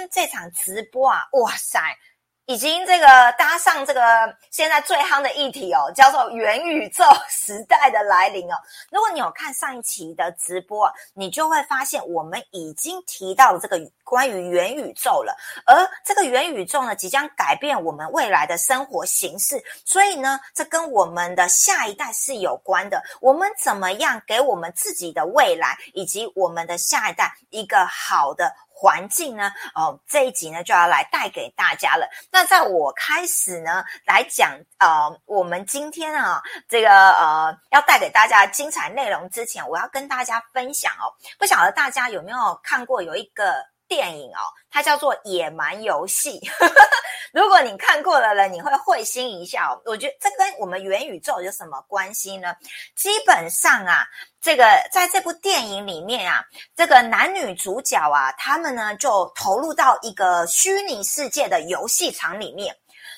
天这场直播啊，哇塞！已经这个搭上这个现在最夯的议题哦，叫做元宇宙时代的来临哦。如果你有看上一期的直播，你就会发现我们已经提到了这个关于元宇宙了。而这个元宇宙呢，即将改变我们未来的生活形式，所以呢，这跟我们的下一代是有关的。我们怎么样给我们自己的未来以及我们的下一代一个好的？环境呢？哦，这一集呢就要来带给大家了。那在我开始呢来讲呃，我们今天啊这个呃要带给大家精彩内容之前，我要跟大家分享哦。不晓得大家有没有看过有一个电影哦，它叫做《野蛮游戏》。如果你看过了了，你会会心一笑。我觉得这跟我们元宇宙有什么关系呢？基本上啊，这个在这部电影里面啊，这个男女主角啊，他们呢就投入到一个虚拟世界的游戏场里面，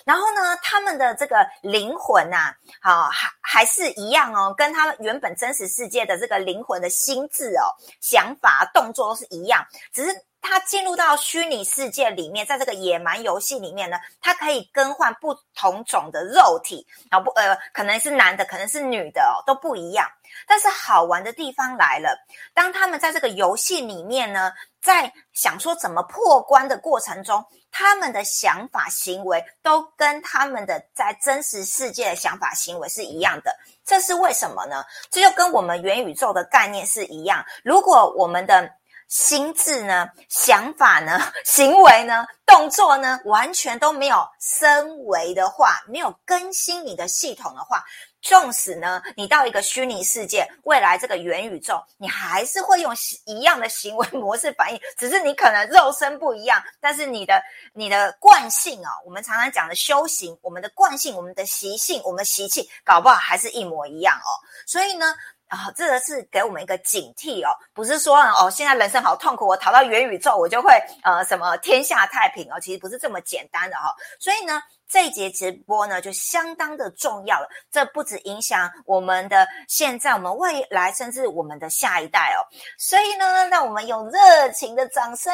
然后呢，他们的这个灵魂呐，好还还是一样哦，跟他们原本真实世界的这个灵魂的心智哦、想法、动作都是一样，只是。他进入到虚拟世界里面，在这个野蛮游戏里面呢，他可以更换不同种的肉体，啊不呃，可能是男的，可能是女的哦，都不一样。但是好玩的地方来了，当他们在这个游戏里面呢，在想说怎么破关的过程中，他们的想法行为都跟他们的在真实世界的想法行为是一样的。这是为什么呢？这就跟我们元宇宙的概念是一样。如果我们的心智呢，想法呢，行为呢，动作呢，完全都没有升维的话，没有更新你的系统的话，纵使呢，你到一个虚拟世界，未来这个元宇宙，你还是会用一样的行为模式反应，只是你可能肉身不一样，但是你的你的惯性啊，我们常常讲的修行，我们的惯性，我们的习性，我们习气，搞不好还是一模一样哦。所以呢。啊，这个是给我们一个警惕哦，不是说哦，现在人生好痛苦，我逃到元宇宙，我就会呃什么天下太平哦，其实不是这么简单的哈，所以呢。这一节直播呢，就相当的重要了。这不止影响我们的现在、我们未来，甚至我们的下一代哦。所以呢，让我们用热情的掌声、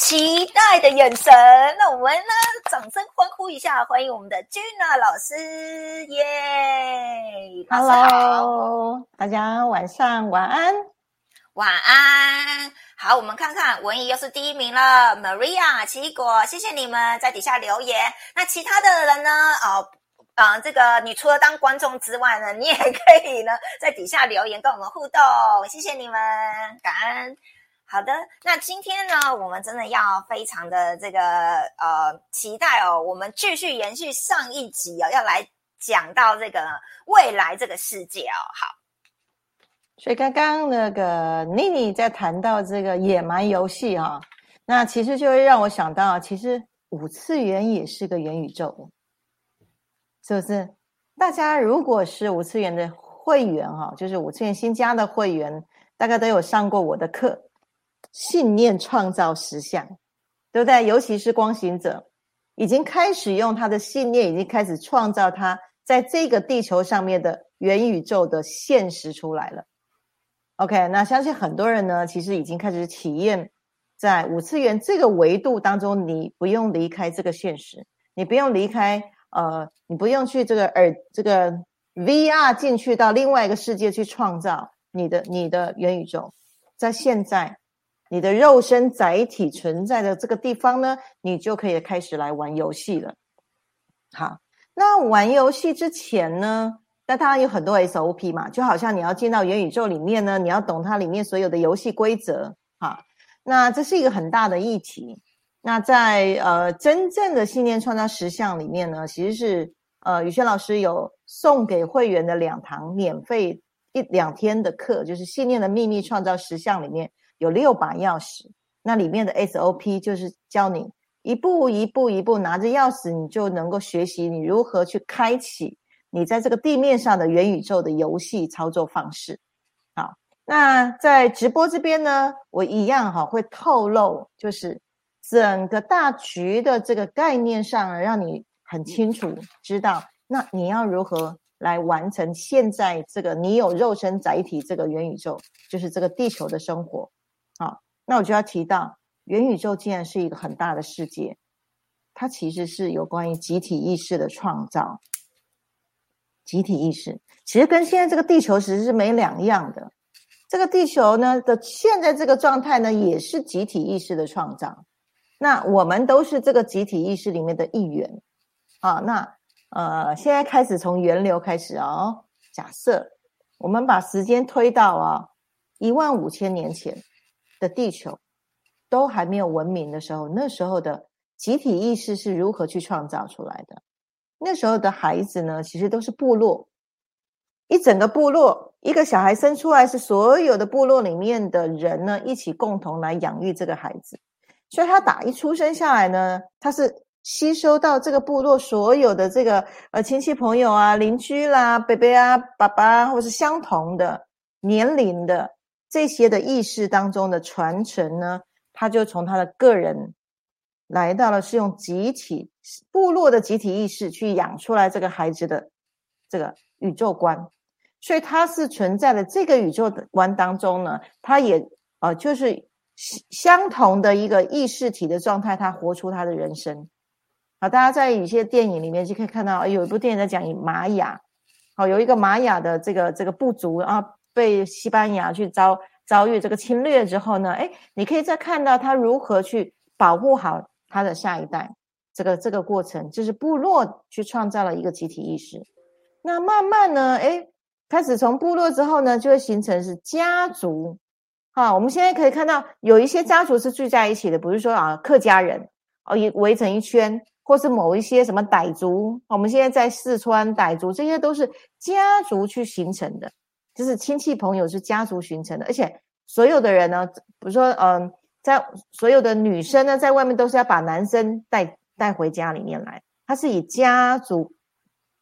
期待的眼神，那我们呢，掌声欢呼一下，欢迎我们的君娜老师耶！Hello，大家晚上晚安，晚安。好，我们看看文怡又是第一名了，Maria 奇异果，谢谢你们在底下留言。那其他的人呢？哦，啊，这个你除了当观众之外呢，你也可以呢在底下留言跟我们互动，谢谢你们，感恩。好的，那今天呢，我们真的要非常的这个呃期待哦，我们继续延续上一集哦，要来讲到这个未来这个世界哦，好。所以刚刚那个妮妮在谈到这个野蛮游戏哈，那其实就会让我想到，其实五次元也是个元宇宙，是不是？大家如果是五次元的会员哈，就是五次元新加的会员，大概都有上过我的课，信念创造实相，对不对？尤其是光行者，已经开始用他的信念，已经开始创造他在这个地球上面的元宇宙的现实出来了。OK，那相信很多人呢，其实已经开始体验在五次元这个维度当中，你不用离开这个现实，你不用离开，呃，你不用去这个耳这个 VR 进去到另外一个世界去创造你的你的元宇宙，在现在你的肉身载体存在的这个地方呢，你就可以开始来玩游戏了。好，那玩游戏之前呢？那当然有很多 SOP 嘛，就好像你要进到元宇宙里面呢，你要懂它里面所有的游戏规则哈。那这是一个很大的议题。那在呃真正的信念创造实相里面呢，其实是呃宇轩老师有送给会员的两堂免费一两天的课，就是信念的秘密创造实相里面有六把钥匙，那里面的 SOP 就是教你一步一步一步拿着钥匙，你就能够学习你如何去开启。你在这个地面上的元宇宙的游戏操作方式，好，那在直播这边呢，我一样哈会透露，就是整个大局的这个概念上，让你很清楚知道，那你要如何来完成现在这个你有肉身载体这个元宇宙，就是这个地球的生活，好，那我就要提到，元宇宙竟然是一个很大的世界，它其实是有关于集体意识的创造。集体意识其实跟现在这个地球其实是没两样的。这个地球呢的现在这个状态呢，也是集体意识的创造。那我们都是这个集体意识里面的一员啊。那呃，现在开始从源流开始哦。假设我们把时间推到啊一万五千年前的地球都还没有文明的时候，那时候的集体意识是如何去创造出来的？那时候的孩子呢，其实都是部落，一整个部落，一个小孩生出来是所有的部落里面的人呢一起共同来养育这个孩子，所以他打一出生下来呢，他是。吸收到这个部落所有的这个呃亲戚朋友啊、邻居啦、伯伯啊、爸爸，或是相同的年龄的这些的意识当中的传承呢，他就从他的个人来到了是用集体部落的集体意识去养出来这个孩子的这个宇宙观，所以他是存在的这个宇宙的观当中呢，他也呃就是相同的一个意识体的状态，他活出他的人生。好，大家在一些电影里面就可以看到，有一部电影在讲玛雅，好，有一个玛雅的这个这个部族啊，被西班牙去遭遭遇这个侵略之后呢，哎，你可以再看到他如何去保护好他的下一代，这个这个过程就是部落去创造了一个集体意识。那慢慢呢，哎，开始从部落之后呢，就会形成是家族。好，我们现在可以看到有一些家族是聚在一起的，比如说啊，客家人哦，一围成一圈。或是某一些什么傣族，我们现在在四川傣族，这些都是家族去形成的，就是亲戚朋友是家族形成的，而且所有的人呢，比如说，嗯，在所有的女生呢，在外面都是要把男生带带回家里面来，他是以家族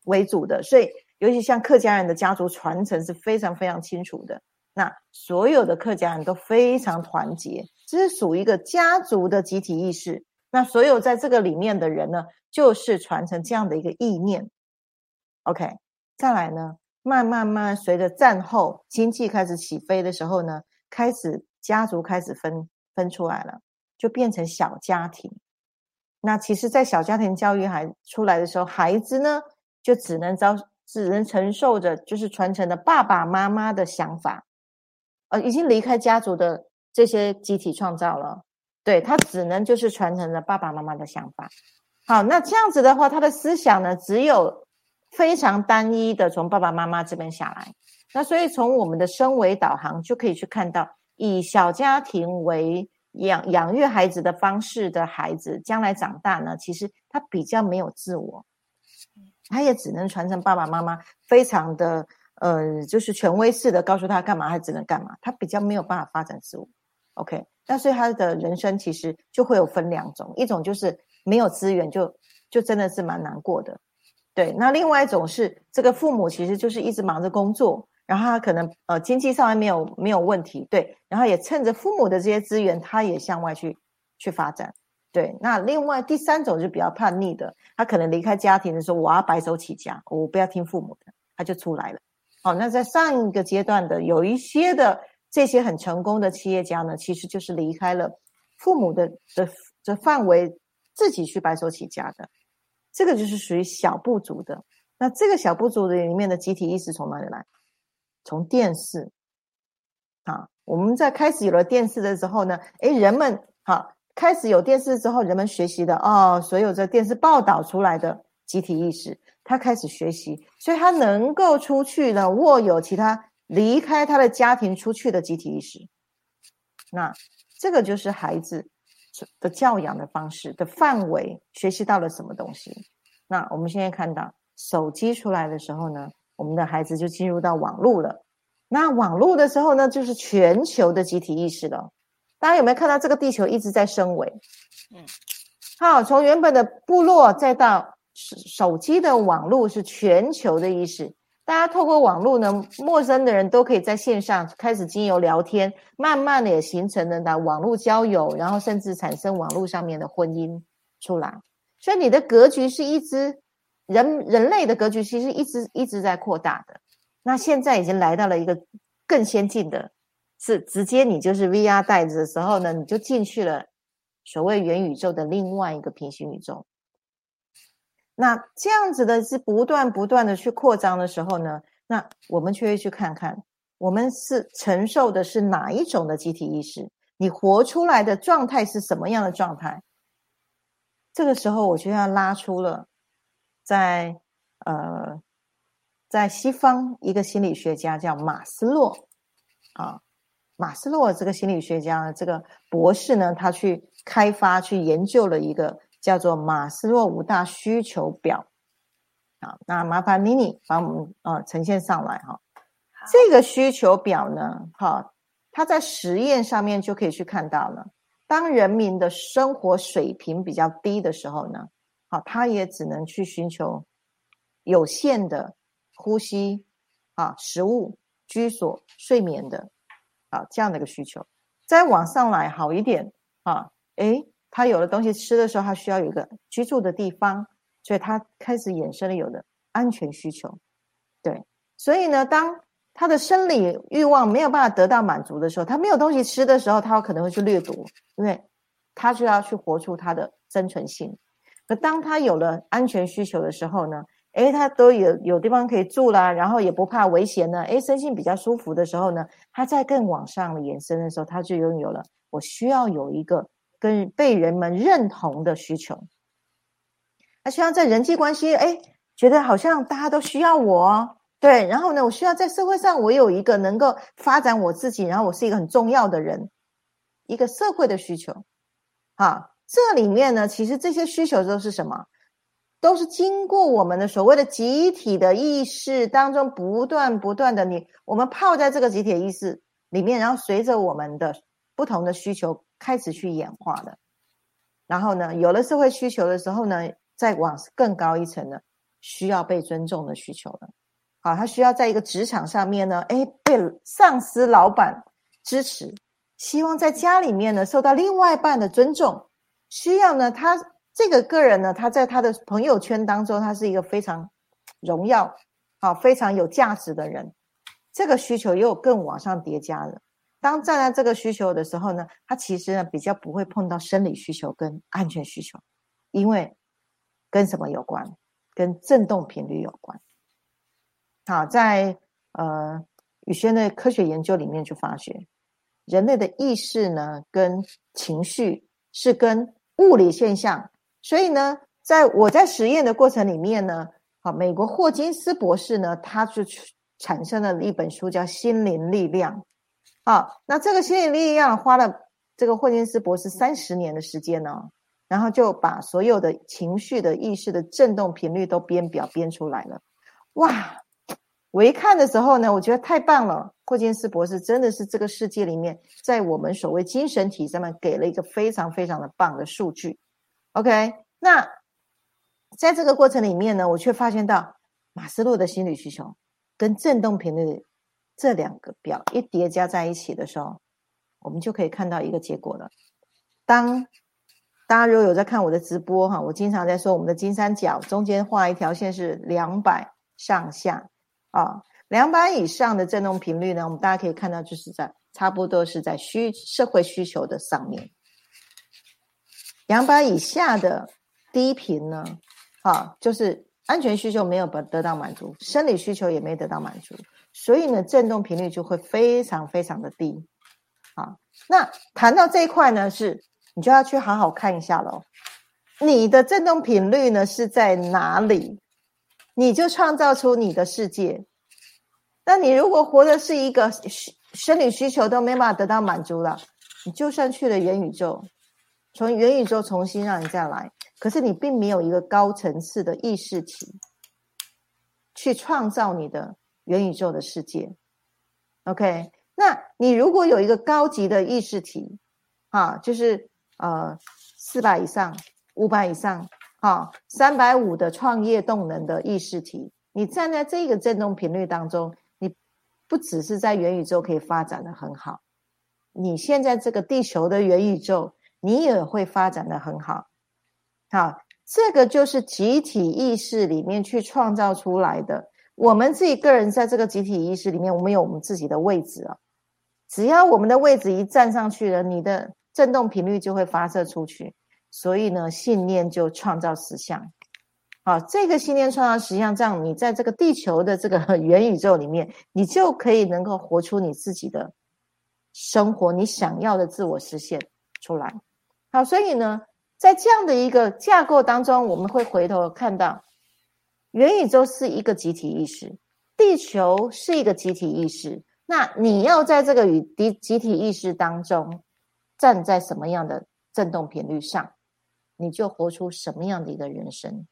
为主的，所以尤其像客家人的家族传承是非常非常清楚的，那所有的客家人都非常团结，这是属于一个家族的集体意识。那所有在这个里面的人呢，就是传承这样的一个意念。OK，再来呢，慢慢慢随着战后经济开始起飞的时候呢，开始家族开始分分出来了，就变成小家庭。那其实，在小家庭教育孩出来的时候，孩子呢就只能遭只能承受着就是传承的爸爸妈妈的想法，呃，已经离开家族的这些集体创造了。对他只能就是传承了爸爸妈妈的想法。好，那这样子的话，他的思想呢，只有非常单一的从爸爸妈妈这边下来。那所以从我们的升维导航就可以去看到，以小家庭为养养育孩子的方式的孩子，将来长大呢，其实他比较没有自我，他也只能传承爸爸妈妈非常的呃，就是权威式的告诉他干嘛，他只能干嘛，他比较没有办法发展自我。OK。那所以他的人生其实就会有分两种，一种就是没有资源，就就真的是蛮难过的，对。那另外一种是这个父母其实就是一直忙着工作，然后他可能呃经济上面没有没有问题，对。然后也趁着父母的这些资源，他也向外去去发展，对。那另外第三种就比较叛逆的，他可能离开家庭的时候，我要白手起家，我不要听父母的，他就出来了。好，那在上一个阶段的有一些的。这些很成功的企业家呢，其实就是离开了父母的的的范围，自己去白手起家的。这个就是属于小部族的。那这个小部族的里面的集体意识从哪里来？从电视啊，我们在开始有了电视的时候呢，诶，人们哈开始有电视之后，人们学习的哦，所有这电视报道出来的集体意识，他开始学习，所以他能够出去呢，握有其他。离开他的家庭出去的集体意识，那这个就是孩子的教养的方式的范围，学习到了什么东西？那我们现在看到手机出来的时候呢，我们的孩子就进入到网络了。那网络的时候呢，就是全球的集体意识了。大家有没有看到这个地球一直在升维？嗯，好，从原本的部落再到手机的网络，是全球的意识。大家透过网络呢，陌生的人都可以在线上开始经由聊天，慢慢的也形成了的网络交友，然后甚至产生网络上面的婚姻出来。所以你的格局是一直人人类的格局，其实一直一直在扩大的。那现在已经来到了一个更先进的，是直接你就是 VR 带子的时候呢，你就进去了所谓元宇宙的另外一个平行宇宙。那这样子的是不断不断的去扩张的时候呢，那我们就会去看看，我们是承受的是哪一种的集体意识，你活出来的状态是什么样的状态？这个时候我就要拉出了，在呃，在西方一个心理学家叫马斯洛啊。马斯洛这个心理学家，这个博士呢，他去开发、去研究了一个叫做马斯洛五大需求表。啊，那麻烦妮妮帮我们啊呈现上来哈。这个需求表呢，哈，它在实验上面就可以去看到了。当人民的生活水平比较低的时候呢，好，他也只能去寻求有限的呼吸、啊食物、居所、睡眠的。啊，这样的一个需求，再往上来好一点啊，诶，他有了东西吃的时候，他需要有一个居住的地方，所以他开始衍生了有的安全需求。对，所以呢，当他的生理欲望没有办法得到满足的时候，他没有东西吃的时候，他可能会去掠夺，因为他就要去活出他的生存性。可当他有了安全需求的时候呢？哎，他都有有地方可以住啦，然后也不怕危险呢。哎，身心比较舒服的时候呢，他在更往上的延伸的时候，他就拥有了我需要有一个跟被人们认同的需求。他需要在人际关系，哎，觉得好像大家都需要我，对。然后呢，我需要在社会上我有一个能够发展我自己，然后我是一个很重要的人，一个社会的需求。好，这里面呢，其实这些需求都是什么？都是经过我们的所谓的集体的意识当中不断不断的你，我们泡在这个集体意识里面，然后随着我们的不同的需求开始去演化的。然后呢，有了社会需求的时候呢，再往更高一层呢需要被尊重的需求了。好，他需要在一个职场上面呢，哎，被上司、老板支持，希望在家里面呢受到另外一半的尊重，需要呢他。这个个人呢，他在他的朋友圈当中，他是一个非常荣耀、好非常有价值的人。这个需求又更往上叠加了。当站在这个需求的时候呢，他其实呢比较不会碰到生理需求跟安全需求，因为跟什么有关？跟振动频率有关。好，在呃宇轩的科学研究里面就发觉，人类的意识呢跟情绪是跟物理现象。所以呢，在我在实验的过程里面呢，好，美国霍金斯博士呢，他就产生了一本书叫《心灵力量》。好，那这个心灵力量花了这个霍金斯博士三十年的时间呢，然后就把所有的情绪的意识的振动频率都编表编出来了。哇，我一看的时候呢，我觉得太棒了。霍金斯博士真的是这个世界里面，在我们所谓精神体上面给了一个非常非常的棒的数据。OK，那在这个过程里面呢，我却发现到马斯洛的心理需求跟振动频率这两个表一叠加在一起的时候，我们就可以看到一个结果了。当大家如果有在看我的直播哈，我经常在说我们的金三角中间画一条线是两百上下啊，两百以上的振动频率呢，我们大家可以看到就是在差不多是在需社会需求的上面。两百以下的低频呢，啊，就是安全需求没有得得到满足，生理需求也没得到满足，所以呢，振动频率就会非常非常的低。啊，那谈到这一块呢，是你就要去好好看一下喽。你的振动频率呢是在哪里，你就创造出你的世界。那你如果活的是一个生理需求都没办法得到满足了，你就算去了元宇宙。从元宇宙重新让你再来，可是你并没有一个高层次的意识体去创造你的元宇宙的世界。OK，那你如果有一个高级的意识体，啊，就是呃四百以上、五百以上、啊三百五的创业动能的意识体，你站在这个振动频率当中，你不只是在元宇宙可以发展的很好，你现在这个地球的元宇宙。你也会发展的很好，好，这个就是集体意识里面去创造出来的。我们自己个人在这个集体意识里面，我们有我们自己的位置啊。只要我们的位置一站上去了，你的振动频率就会发射出去。所以呢，信念就创造实相。好，这个信念创造实相，这样你在这个地球的这个 元宇宙里面，你就可以能够活出你自己的生活，你想要的自我实现出来。好，所以呢，在这样的一个架构当中，我们会回头看到，元宇宙是一个集体意识，地球是一个集体意识。那你要在这个与集集体意识当中，站在什么样的振动频率上？你就活出什么样的一个人生？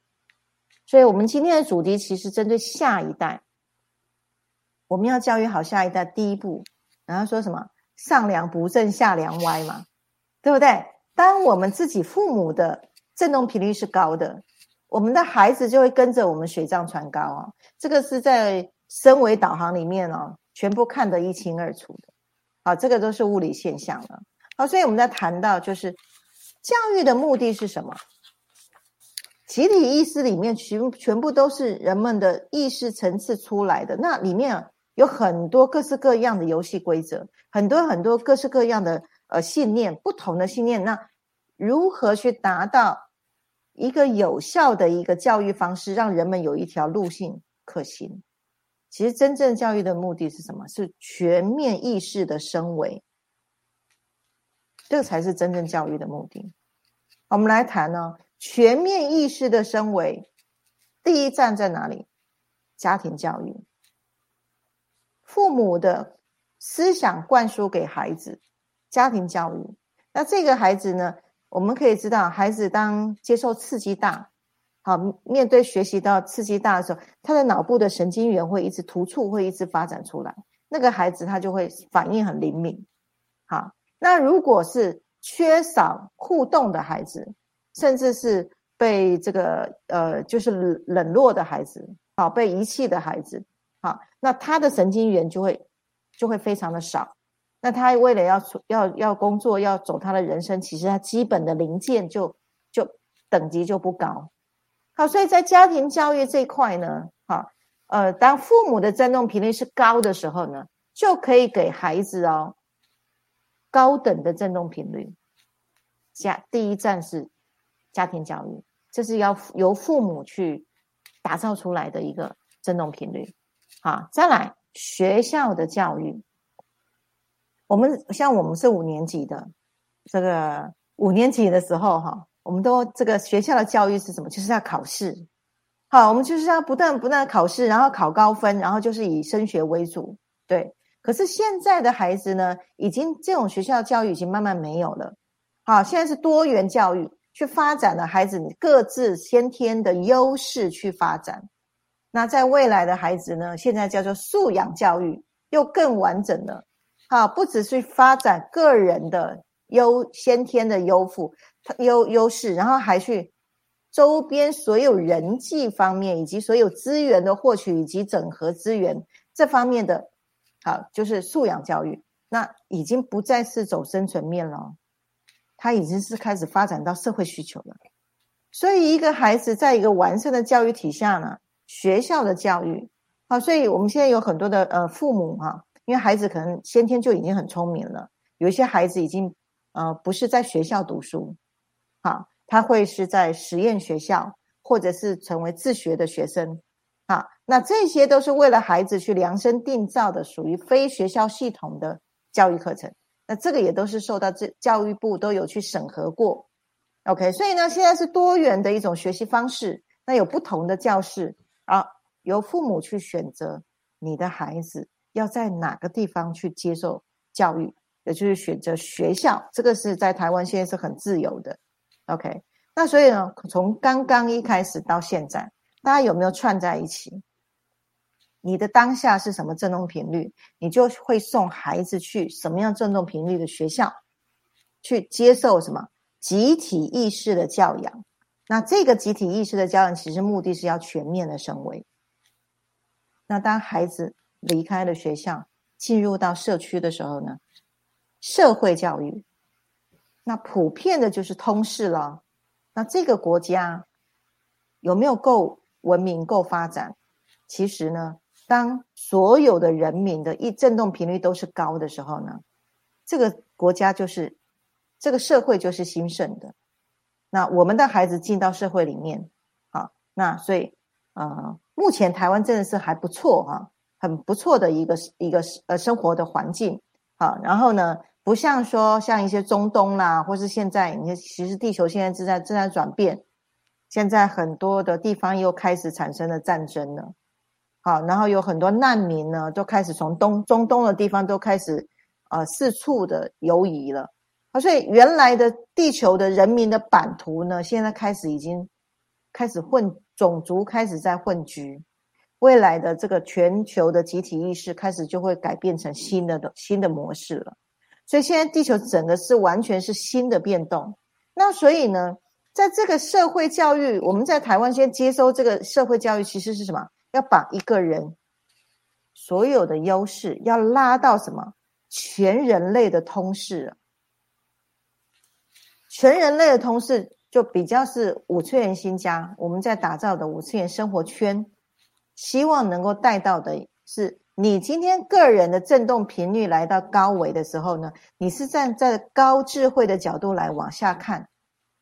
所以，我们今天的主题其实针对下一代，我们要教育好下一代。第一步，然后说什么“上梁不正下梁歪”嘛，对不对？当我们自己父母的振动频率是高的，我们的孩子就会跟着我们水涨船高啊。这个是在升维导航里面哦，全部看得一清二楚的。好，这个都是物理现象了。好，所以我们在谈到就是。教育的目的是什么？集体意识里面全全部都是人们的意识层次出来的，那里面有很多各式各样的游戏规则，很多很多各式各样的呃信念，不同的信念。那如何去达到一个有效的一个教育方式，让人们有一条路径可行？其实真正教育的目的是什么？是全面意识的升维，这才是真正教育的目的。我们来谈呢，全面意识的升维，第一站在哪里？家庭教育，父母的思想灌输给孩子，家庭教育。那这个孩子呢，我们可以知道，孩子当接受刺激大，好，面对学习到刺激大的时候，他的脑部的神经元会一直突触，会一直发展出来，那个孩子他就会反应很灵敏。好，那如果是。缺少互动的孩子，甚至是被这个呃，就是冷落的孩子，好被遗弃的孩子，好，那他的神经元就会就会非常的少。那他为了要要要工作，要走他的人生，其实他基本的零件就就等级就不高。好，所以在家庭教育这一块呢，哈，呃，当父母的振动频率是高的时候呢，就可以给孩子哦高等的振动频率。家第一站是家庭教育，这是要由父母去打造出来的一个振动频率。好，再来学校的教育，我们像我们是五年级的，这个五年级的时候哈，我们都这个学校的教育是什么？就是要考试。好，我们就是要不断不断考试，然后考高分，然后就是以升学为主。对，可是现在的孩子呢，已经这种学校教育已经慢慢没有了。好，现在是多元教育，去发展了孩子各自先天的优势去发展。那在未来的孩子呢？现在叫做素养教育，又更完整了。好，不只是发展个人的优先天的优富优优势，然后还去周边所有人际方面以及所有资源的获取以及整合资源这方面的，好，就是素养教育。那已经不再是走生存面了。它已经是开始发展到社会需求了，所以一个孩子在一个完善的教育体下呢，学校的教育，好，所以我们现在有很多的呃父母哈，因为孩子可能先天就已经很聪明了，有一些孩子已经呃不是在学校读书，好，他会是在实验学校或者是成为自学的学生，好，那这些都是为了孩子去量身定造的，属于非学校系统的教育课程。那这个也都是受到这教育部都有去审核过，OK，所以呢，现在是多元的一种学习方式。那有不同的教室啊，由父母去选择你的孩子要在哪个地方去接受教育，也就是选择学校。这个是在台湾现在是很自由的，OK。那所以呢，从刚刚一开始到现在，大家有没有串在一起？你的当下是什么振动频率，你就会送孩子去什么样振动频率的学校，去接受什么集体意识的教养。那这个集体意识的教养，其实目的是要全面的升维。那当孩子离开了学校，进入到社区的时候呢，社会教育，那普遍的就是通识了。那这个国家有没有够文明、够发展？其实呢？当所有的人民的一振动频率都是高的时候呢，这个国家就是这个社会就是兴盛的。那我们的孩子进到社会里面，啊，那所以呃，目前台湾真的是还不错哈，很不错的一个一个呃生活的环境。好，然后呢，不像说像一些中东啦，或是现在你看，其实地球现在正在正在转变，现在很多的地方又开始产生了战争了。好，然后有很多难民呢，都开始从东中东的地方都开始呃四处的游移了。啊，所以原来的地球的人民的版图呢，现在开始已经开始混种族开始在混居，未来的这个全球的集体意识开始就会改变成新的的新的模式了。所以现在地球整个是完全是新的变动。那所以呢，在这个社会教育，我们在台湾先接收这个社会教育，其实是什么？要把一个人所有的优势要拉到什么？全人类的通识。全人类的同事就比较是五次元新家，我们在打造的五次元生活圈，希望能够带到的是，你今天个人的振动频率来到高维的时候呢，你是站在高智慧的角度来往下看，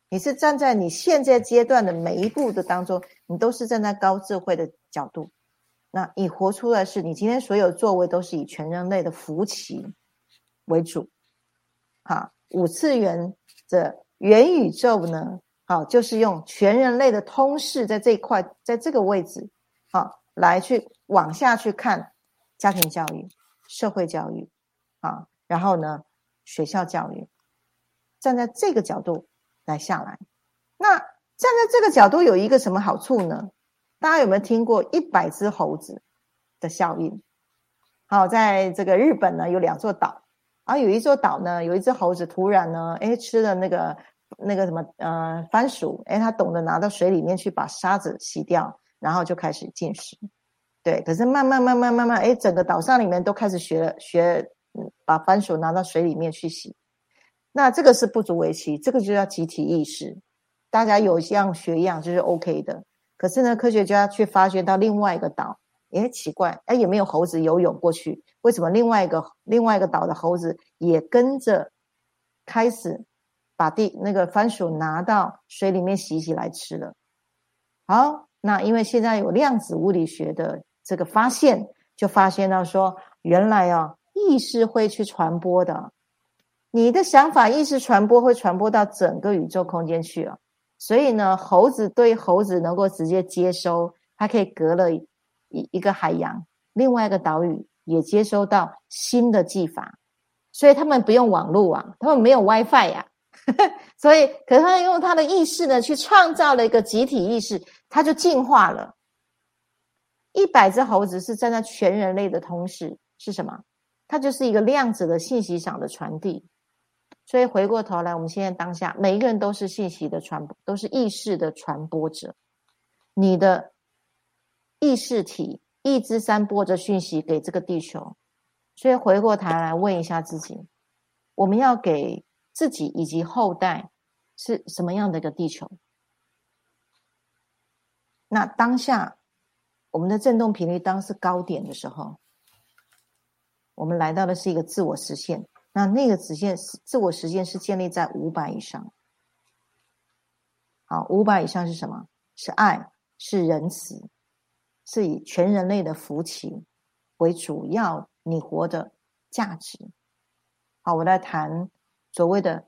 你是站在你现在阶段的每一步的当中，你都是站在高智慧的角度，那你活出来是你今天所有作为都是以全人类的福气为主，好，五次元的。元宇宙呢？好，就是用全人类的通识在这一块，在这个位置，好，来去往下去看家庭教育、社会教育，啊，然后呢，学校教育，站在这个角度来下来。那站在这个角度有一个什么好处呢？大家有没有听过一百只猴子的效应？好，在这个日本呢，有两座岛。啊，有一座岛呢，有一只猴子突然呢，哎，吃了那个那个什么呃番薯，哎，它懂得拿到水里面去把沙子洗掉，然后就开始进食。对，可是慢慢慢慢慢慢，哎，整个岛上里面都开始学学，把番薯拿到水里面去洗。那这个是不足为奇，这个就叫集体意识，大家有一样学一样就是 OK 的。可是呢，科学家却发觉到另外一个岛。也奇怪，哎，有没有猴子游泳过去？为什么另外一个另外一个岛的猴子也跟着开始把地那个番薯拿到水里面洗洗来吃了？好，那因为现在有量子物理学的这个发现，就发现到说，原来啊，意识会去传播的，你的想法意识传播会传播到整个宇宙空间去了。所以呢，猴子对猴子能够直接接收，它可以隔了。一一个海洋，另外一个岛屿也接收到新的技法，所以他们不用网络啊，他们没有 WiFi 呀，所以可是他用他的意识呢，去创造了一个集体意识，他就进化了。一百只猴子是站在全人类的通识是什么？它就是一个量子的信息上的传递。所以回过头来，我们现在当下每一个人都是信息的传播，都是意识的传播者。你的。意识体一直散播着讯息给这个地球，所以回过头来问一下自己：我们要给自己以及后代是什么样的一个地球？那当下我们的振动频率当是高点的时候，我们来到的是一个自我实现。那那个实现自我实现是建立在五百以上。好，五百以上是什么？是爱，是仁慈。是以全人类的福气为主要，你活的价值。好，我来谈所谓的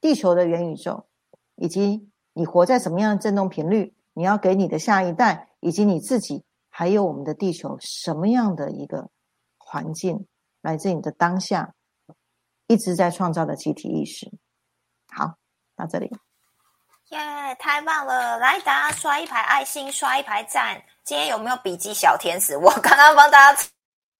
地球的元宇宙，以及你活在什么样的振动频率，你要给你的下一代，以及你自己，还有我们的地球什么样的一个环境，来自你的当下一直在创造的集体意识。好，到这里。耶，太棒了！来，大家刷一排爱心，刷一排赞。今天有没有笔记小天使？我刚刚帮大家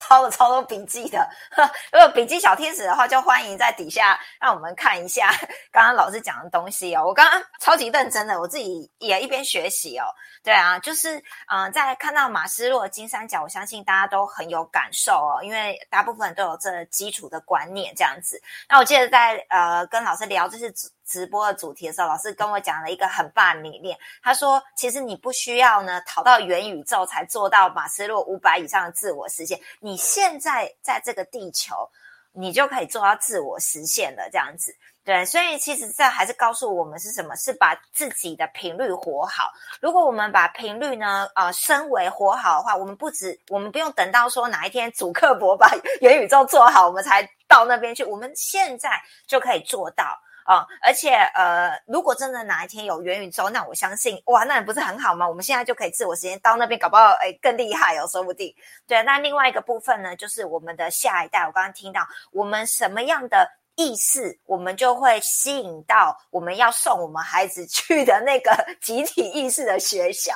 抄了超多笔记的。如果笔记小天使的话，就欢迎在底下让我们看一下 刚刚老师讲的东西哦。我刚刚超级认真的，我自己也一边学习哦。对啊，就是嗯，在看到马斯洛金三角，我相信大家都很有感受哦，因为大部分都有这基础的观念这样子。那我记得在呃跟老师聊就是直播的主题的时候，老师跟我讲了一个很棒的理念。他说，其实你不需要呢逃到元宇宙才做到马斯洛五百以上的自我实现。你现在在这个地球，你就可以做到自我实现了。这样子，对，所以其实这还是告诉我们是什么？是把自己的频率活好。如果我们把频率呢，呃，升为活好的话，我们不止，我们不用等到说哪一天主克伯把元宇宙做好，我们才到那边去。我们现在就可以做到啊！而且呃，如果真的哪一天有元宇宙，那我相信哇，那不是很好吗？我们现在就可以自我实现，到那边搞不好哎更厉害哦，说不定。对，那另外一个部分呢，就是我们的下一代。我刚刚听到我们什么样的？意识，我们就会吸引到我们要送我们孩子去的那个 集体意识的学校。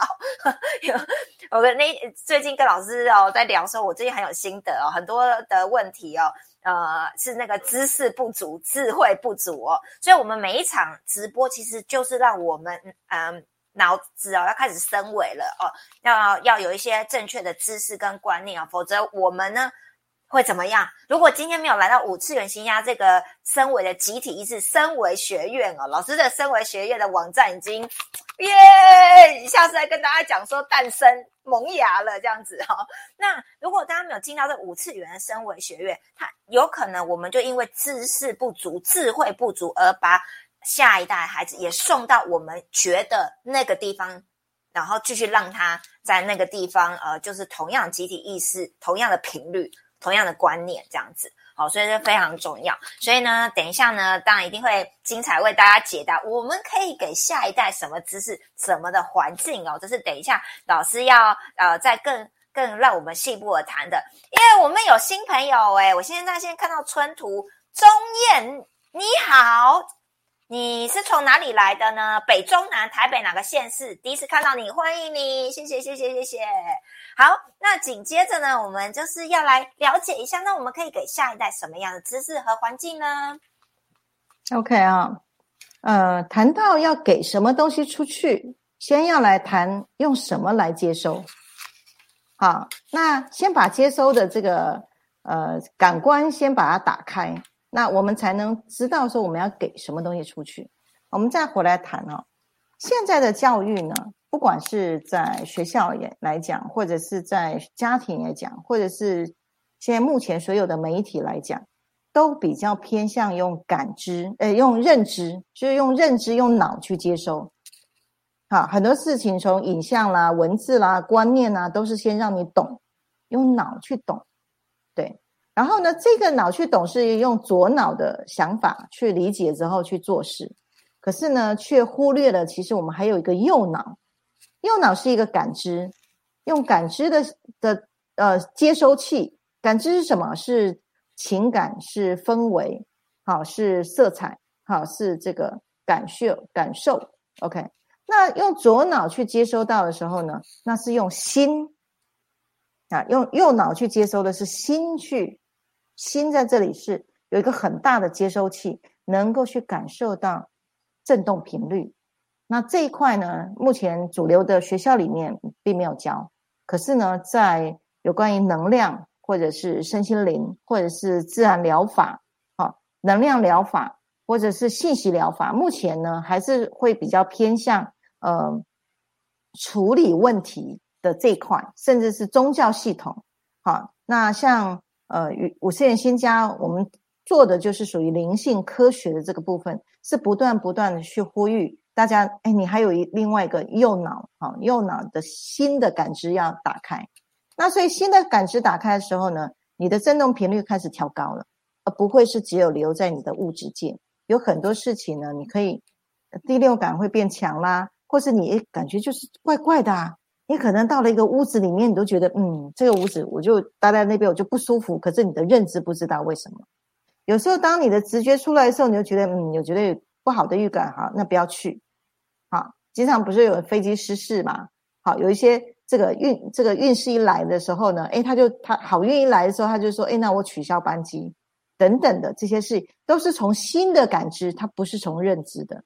我跟那最近跟老师哦在聊说，我最近很有心得哦，很多的问题哦，呃，是那个知识不足、智慧不足哦，所以我们每一场直播其实就是让我们嗯脑子哦要开始升维了哦，要要有一些正确的知识跟观念啊，否则我们呢。会怎么样？如果今天没有来到五次元新压这个升维的集体意识升维学院哦，老师的升维学院的网站已经耶，下次再跟大家讲说诞生萌芽了这样子哈。那如果大家没有进到这五次元的升维学院，它有可能我们就因为知识不足、智慧不足，而把下一代孩子也送到我们觉得那个地方，然后继续让他在那个地方呃，就是同样集体意识、同样的频率。同样的观念，这样子，好，所以这非常重要。所以呢，等一下呢，当然一定会精彩为大家解答。我们可以给下一代什么知识、什么的环境哦？这是等一下老师要呃，再更更让我们细部的谈的。因为我们有新朋友诶我现在先看到春图钟燕，你好。你是从哪里来的呢？北中南台北哪个县市？第一次看到你，欢迎你，谢谢谢谢谢谢。好，那紧接着呢，我们就是要来了解一下，那我们可以给下一代什么样的知识和环境呢？OK 啊，呃，谈到要给什么东西出去，先要来谈用什么来接收。好，那先把接收的这个呃感官先把它打开。那我们才能知道说我们要给什么东西出去。我们再回来谈哦，现在的教育呢，不管是在学校也来讲，或者是在家庭来讲，或者是现在目前所有的媒体来讲，都比较偏向用感知，呃，用认知，就是用认知、用脑去接收。好，很多事情从影像啦、文字啦、观念啦，都是先让你懂，用脑去懂，对。然后呢，这个脑去懂是用左脑的想法去理解之后去做事，可是呢，却忽略了其实我们还有一个右脑，右脑是一个感知，用感知的的呃接收器，感知是什么？是情感，是氛围，好，是色彩，好，是这个感受感受。OK，那用左脑去接收到的时候呢，那是用心啊，用右脑去接收的是心去。心在这里是有一个很大的接收器，能够去感受到振动频率。那这一块呢，目前主流的学校里面并没有教。可是呢，在有关于能量，或者是身心灵，或者是自然疗法，好，能量疗法，或者是信息疗法，目前呢还是会比较偏向呃处理问题的这一块，甚至是宗教系统。好，那像。呃，与五次元新家，我们做的就是属于灵性科学的这个部分，是不断不断的去呼吁大家，哎，你还有一另外一个右脑，啊，右脑的新的感知要打开。那所以新的感知打开的时候呢，你的振动频率开始调高了，而不会是只有留在你的物质界。有很多事情呢，你可以第六感会变强啦，或是你感觉就是怪怪的。啊，你可能到了一个屋子里面，你都觉得，嗯，这个屋子我就待在那边，我就不舒服。可是你的认知不知道为什么。有时候当你的直觉出来的时候，你就觉得，嗯，有觉得不好的预感，哈，那不要去。经常不是有飞机失事嘛？好，有一些这个运这个运势一来的时候呢，诶，他就他好运一来的时候，他就说，诶，那我取消班机等等的这些事，都是从新的感知，它不是从认知的。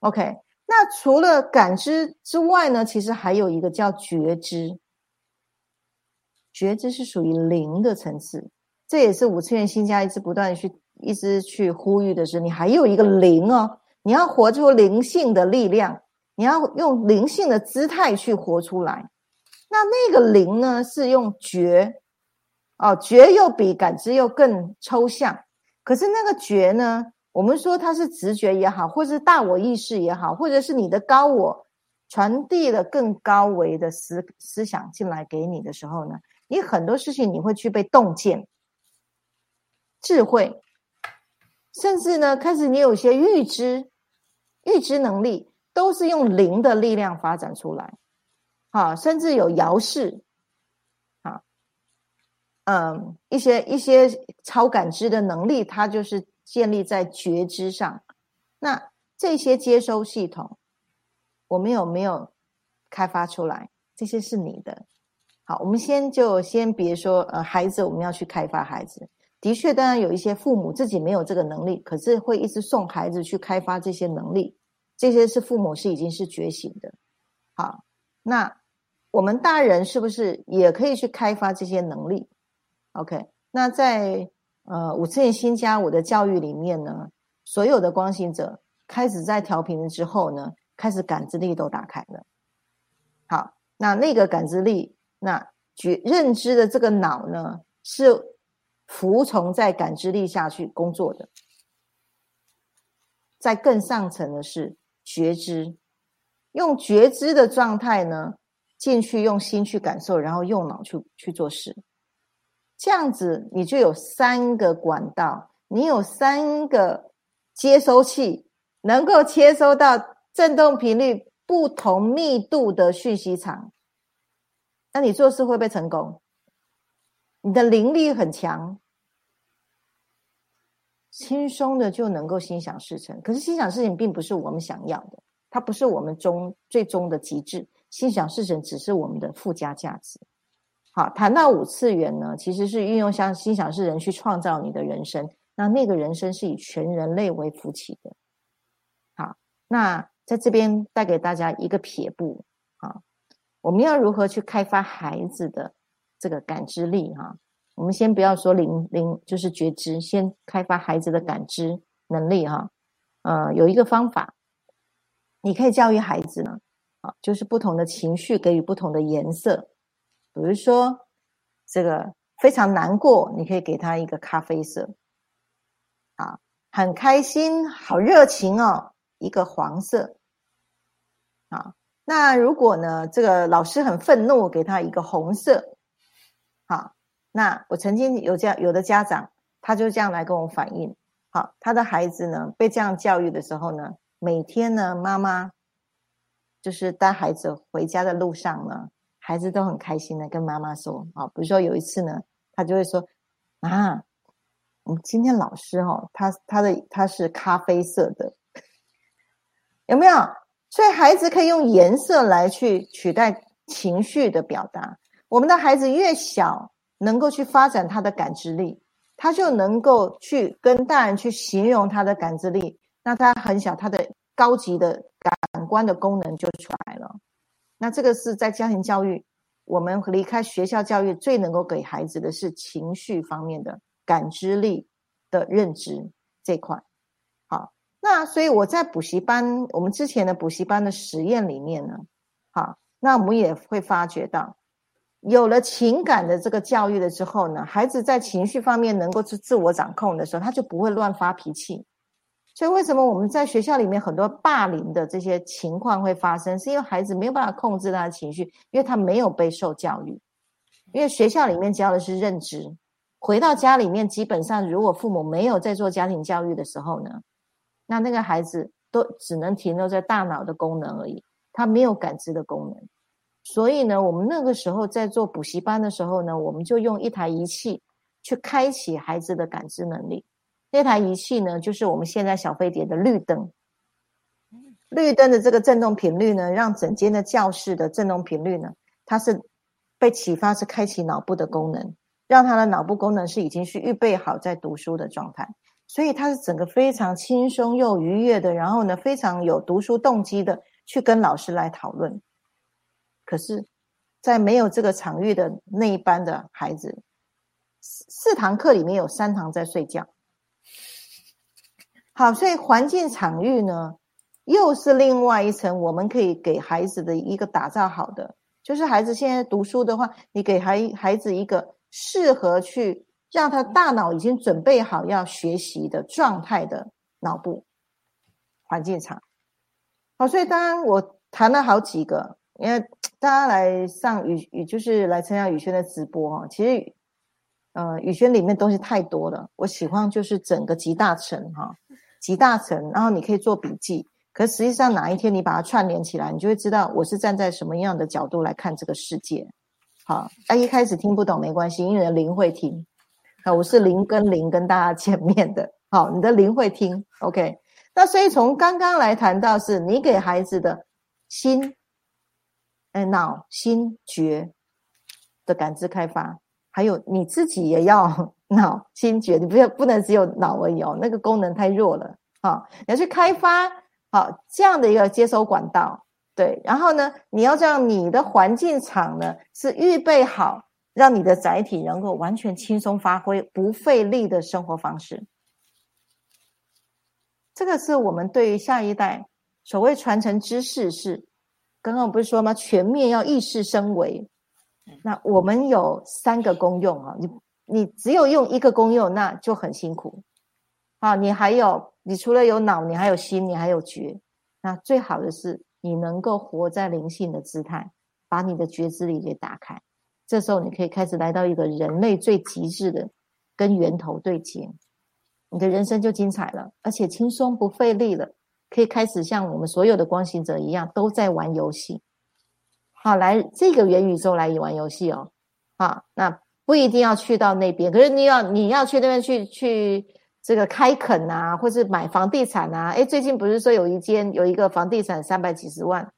OK。那除了感知之外呢，其实还有一个叫觉知。觉知是属于灵的层次，这也是五次元新家一直不断去一直去呼吁的是，你还有一个灵哦，你要活出灵性的力量，你要用灵性的姿态去活出来。那那个灵呢，是用觉哦，觉又比感知又更抽象，可是那个觉呢，我们说它是直觉也好，或是大我意识也好，或者是你的高我传递了更高维的思思想进来给你的时候呢，你很多事情你会去被洞见，智慧，甚至呢开始你有些预知，预知能力都是用灵的力量发展出来，啊，甚至有遥视，啊，嗯，一些一些超感知的能力，它就是。建立在觉知上，那这些接收系统，我们有没有开发出来？这些是你的。好，我们先就先别说，呃，孩子我们要去开发孩子。的确，当然有一些父母自己没有这个能力，可是会一直送孩子去开发这些能力。这些是父母是已经是觉醒的。好，那我们大人是不是也可以去开发这些能力？OK，那在。呃，五次元新加五的教育里面呢，所有的光行者开始在调频了之后呢，开始感知力都打开了。好，那那个感知力，那觉认知的这个脑呢，是服从在感知力下去工作的。在更上层的是觉知，用觉知的状态呢进去，用心去感受，然后用脑去去做事。这样子，你就有三个管道，你有三个接收器，能够接收到振动频率不同密度的讯息场。那你做事会不会成功？你的灵力很强，轻松的就能够心想事成。可是心想事情并不是我们想要的，它不是我们终最终的极致。心想事成只是我们的附加价值。好，谈到五次元呢，其实是运用像心想事成去创造你的人生，那那个人生是以全人类为福气的。好，那在这边带给大家一个撇步啊，我们要如何去开发孩子的这个感知力哈？我们先不要说灵灵，就是觉知，先开发孩子的感知能力哈。呃，有一个方法，你可以教育孩子呢，啊，就是不同的情绪给予不同的颜色。比如说，这个非常难过，你可以给他一个咖啡色，啊，很开心，好热情哦，一个黄色，啊，那如果呢，这个老师很愤怒，给他一个红色，好，那我曾经有这样有的家长，他就这样来跟我反映，好，他的孩子呢被这样教育的时候呢，每天呢，妈妈就是带孩子回家的路上呢。孩子都很开心的跟妈妈说啊，比如说有一次呢，他就会说啊，我们今天老师哦，他他的他是咖啡色的，有没有？所以孩子可以用颜色来去取代情绪的表达。我们的孩子越小，能够去发展他的感知力，他就能够去跟大人去形容他的感知力。那他很小，他的高级的感官的功能就出来了。那这个是在家庭教育，我们离开学校教育最能够给孩子的是情绪方面的感知力的认知这块。好，那所以我在补习班，我们之前的补习班的实验里面呢，好，那我们也会发觉到，有了情感的这个教育了之后呢，孩子在情绪方面能够自自我掌控的时候，他就不会乱发脾气。所以，为什么我们在学校里面很多霸凌的这些情况会发生？是因为孩子没有办法控制他的情绪，因为他没有被受教育。因为学校里面教的是认知，回到家里面，基本上如果父母没有在做家庭教育的时候呢，那那个孩子都只能停留在大脑的功能而已，他没有感知的功能。所以呢，我们那个时候在做补习班的时候呢，我们就用一台仪器去开启孩子的感知能力。那台仪器呢，就是我们现在小飞碟的绿灯。绿灯的这个振动频率呢，让整间的教室的振动频率呢，它是被启发是开启脑部的功能，让他的脑部功能是已经是预备好在读书的状态，所以他是整个非常轻松又愉悦的，然后呢，非常有读书动机的去跟老师来讨论。可是，在没有这个场域的那一班的孩子，四堂课里面有三堂在睡觉。好，所以环境场域呢，又是另外一层，我们可以给孩子的一个打造好的，就是孩子现在读书的话，你给孩孩子一个适合去让他大脑已经准备好要学习的状态的脑部环境场。好，所以当然我谈了好几个，因为大家来上宇宇就是来参加宇轩的直播哈，其实呃宇轩里面东西太多了，我喜欢就是整个集大成哈，集大成，然后你可以做笔记。可实际上哪一天你把它串联起来，你就会知道我是站在什么样的角度来看这个世界。好，那一开始听不懂没关系，因为灵会听。啊，我是灵跟灵跟大家见面的。好，你的灵会听，OK。那所以从刚刚来谈到是你给孩子的心、哎脑、心觉的感知开发，还有你自己也要 脑、心觉，你不要不能只有脑而已哦，那个功能太弱了。好，你要去开发好这样的一个接收管道，对。然后呢，你要让你的环境场呢是预备好，让你的载体能够完全轻松发挥、不费力的生活方式。这个是我们对于下一代所谓传承知识是，刚刚我不是说吗？全面要意识升维。那我们有三个功用啊，你你只有用一个功用，那就很辛苦。啊，你还有，你除了有脑，你还有心，你还有觉。那最好的是你能够活在灵性的姿态，把你的觉知力给打开。这时候你可以开始来到一个人类最极致的跟源头对接。你的人生就精彩了，而且轻松不费力了，可以开始像我们所有的光行者一样，都在玩游戏。好，来这个元宇宙来玩游戏哦。好，那不一定要去到那边，可是你要你要去那边去去这个开垦啊，或是买房地产啊。诶最近不是说有一间有一个房地产三百几十万，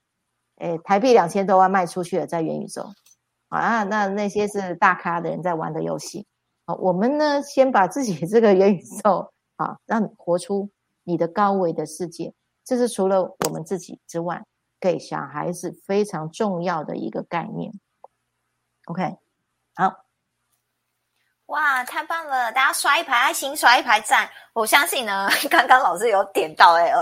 诶台币两千多万卖出去了，在元宇宙。啊，那那些是大咖的人在玩的游戏。我们呢，先把自己这个元宇宙啊，让活出你的高维的世界，这是除了我们自己之外，给小孩子非常重要的一个概念。OK，好。哇，太棒了！大家刷一排爱心，刷一排赞。我相信呢，刚刚老师有点到哎，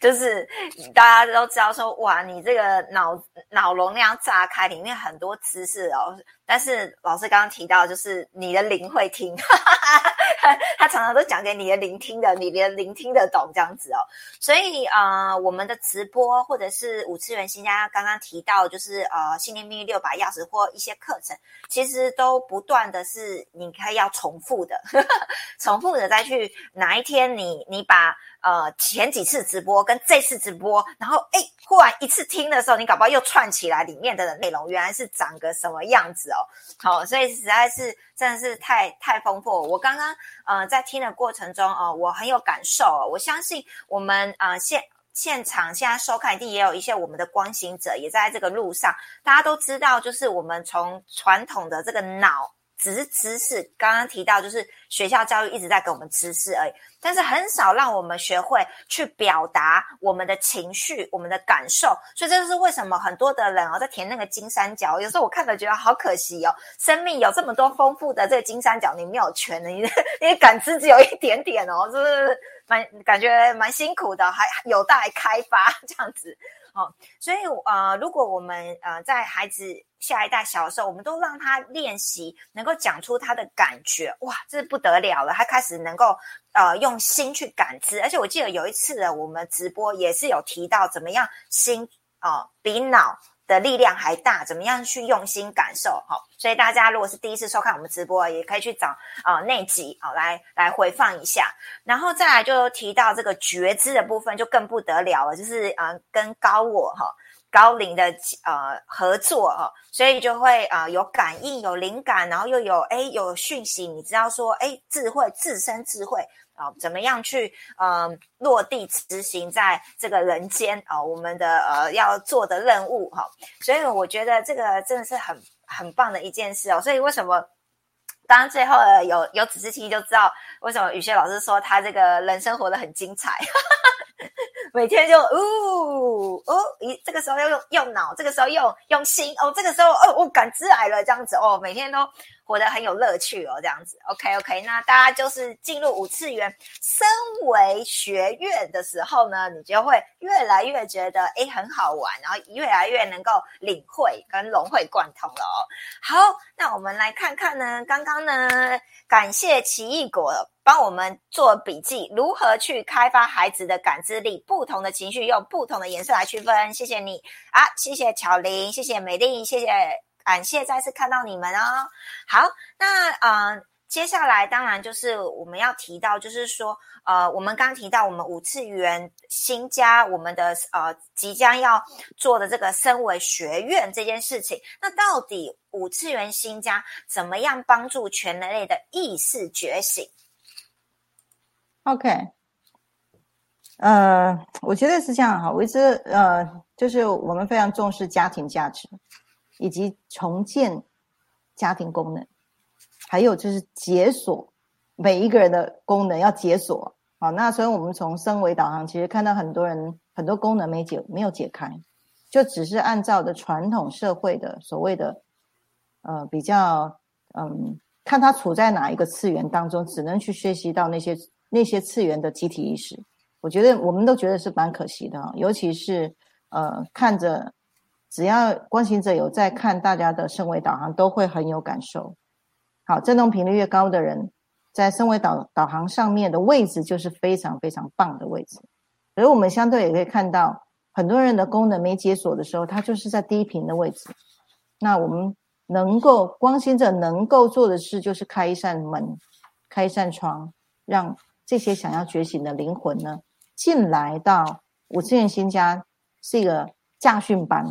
就是大家都知道说，哇，你这个脑脑容量炸开，里面很多知识哦。但是老师刚刚提到，就是你的灵会听，他常常都讲给你的聆听的，你连聆听得懂这样子哦。所以呃，我们的直播或者是五次元新家刚刚提到，就是呃，信念命运六把钥匙或一些课程，其实都不断的是你可以要重复的，重复的再去哪一天你你把。呃，前几次直播跟这次直播，然后哎，忽然一次听的时候，你搞不好又串起来里面的内容，原来是长个什么样子哦。好，所以实在是真的是太太丰富。我刚刚呃在听的过程中哦，我很有感受。我相信我们呃现现场现在收看一定也有一些我们的光行者也在这个路上。大家都知道，就是我们从传统的这个脑。只是知识，刚刚提到就是学校教育一直在给我们知识而已，但是很少让我们学会去表达我们的情绪、我们的感受。所以这就是为什么很多的人哦在填那个金三角，有时候我看了觉得好可惜哦，生命有这么多丰富的这个金三角，你没有全的，你 你感知只有一点点哦，是不是蛮感觉蛮辛苦的，还有待开发 这样子。哦，所以呃，如果我们呃在孩子下一代小的时候，我们都让他练习，能够讲出他的感觉，哇，这不得了了，他开始能够呃用心去感知。而且我记得有一次的我们直播也是有提到，怎么样心啊比脑。的力量还大，怎么样去用心感受？好，所以大家如果是第一次收看我们直播，也可以去找啊那集好来来回放一下。然后再来就提到这个觉知的部分，就更不得了了，就是啊跟高我哈高龄的呃合作哦，所以就会啊有感应、有灵感，然后又有哎有讯息，你知道说哎智慧自身智慧。啊，怎么样去嗯落地执行在这个人间啊？我们的呃要做的任务哈，所以我觉得这个真的是很很棒的一件事哦。所以为什么当然最后有有仔细听就知道为什么雨轩老师说他这个人生活得很精彩，每天就哦哦，咦这个时候要用用脑，这个时候用用心哦，这个时候哦我感知来了这样子哦，每天都。活得很有乐趣哦，这样子。OK OK，那大家就是进入五次元身为学院的时候呢，你就会越来越觉得诶很好玩，然后越来越能够领会跟融会贯通了哦。好，那我们来看看呢，刚刚呢，感谢奇异果帮我们做笔记，如何去开发孩子的感知力，不同的情绪用不同的颜色来区分。谢谢你啊，谢谢巧玲，谢谢美丽，谢谢。感谢再次看到你们哦。好，那呃，接下来当然就是我们要提到，就是说，呃，我们刚提到我们五次元新家，我们的呃即将要做的这个身为学院这件事情。那到底五次元新家怎么样帮助全人类的意识觉醒？OK，呃，我觉得是这样哈。我一直呃，就是我们非常重视家庭价值。以及重建家庭功能，还有就是解锁每一个人的功能要解锁好，那所以我们从升维导航，其实看到很多人很多功能没解没有解开，就只是按照的传统社会的所谓的呃比较嗯，看他处在哪一个次元当中，只能去学习到那些那些次元的集体意识。我觉得我们都觉得是蛮可惜的，尤其是呃看着。只要观行者有在看大家的升维导航，都会很有感受。好，振动频率越高的人，在升维导导航上面的位置就是非常非常棒的位置。而我们相对也可以看到，很多人的功能没解锁的时候，他就是在低频的位置。那我们能够光行者能够做的事，就是开一扇门，开一扇窗，让这些想要觉醒的灵魂呢，进来到五次元新家，是一个驾训班。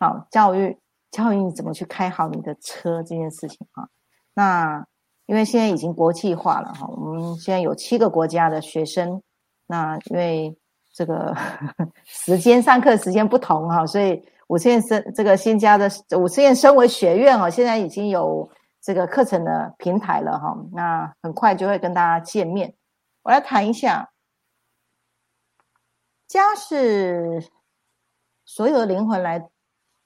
好，教育教育你怎么去开好你的车这件事情哈。那因为现在已经国际化了哈，我们现在有七个国家的学生。那因为这个 时间上课时间不同哈，所以五次元生这个新加的五次元升为学院哦，现在已经有这个课程的平台了哈。那很快就会跟大家见面。我来谈一下，家是所有的灵魂来。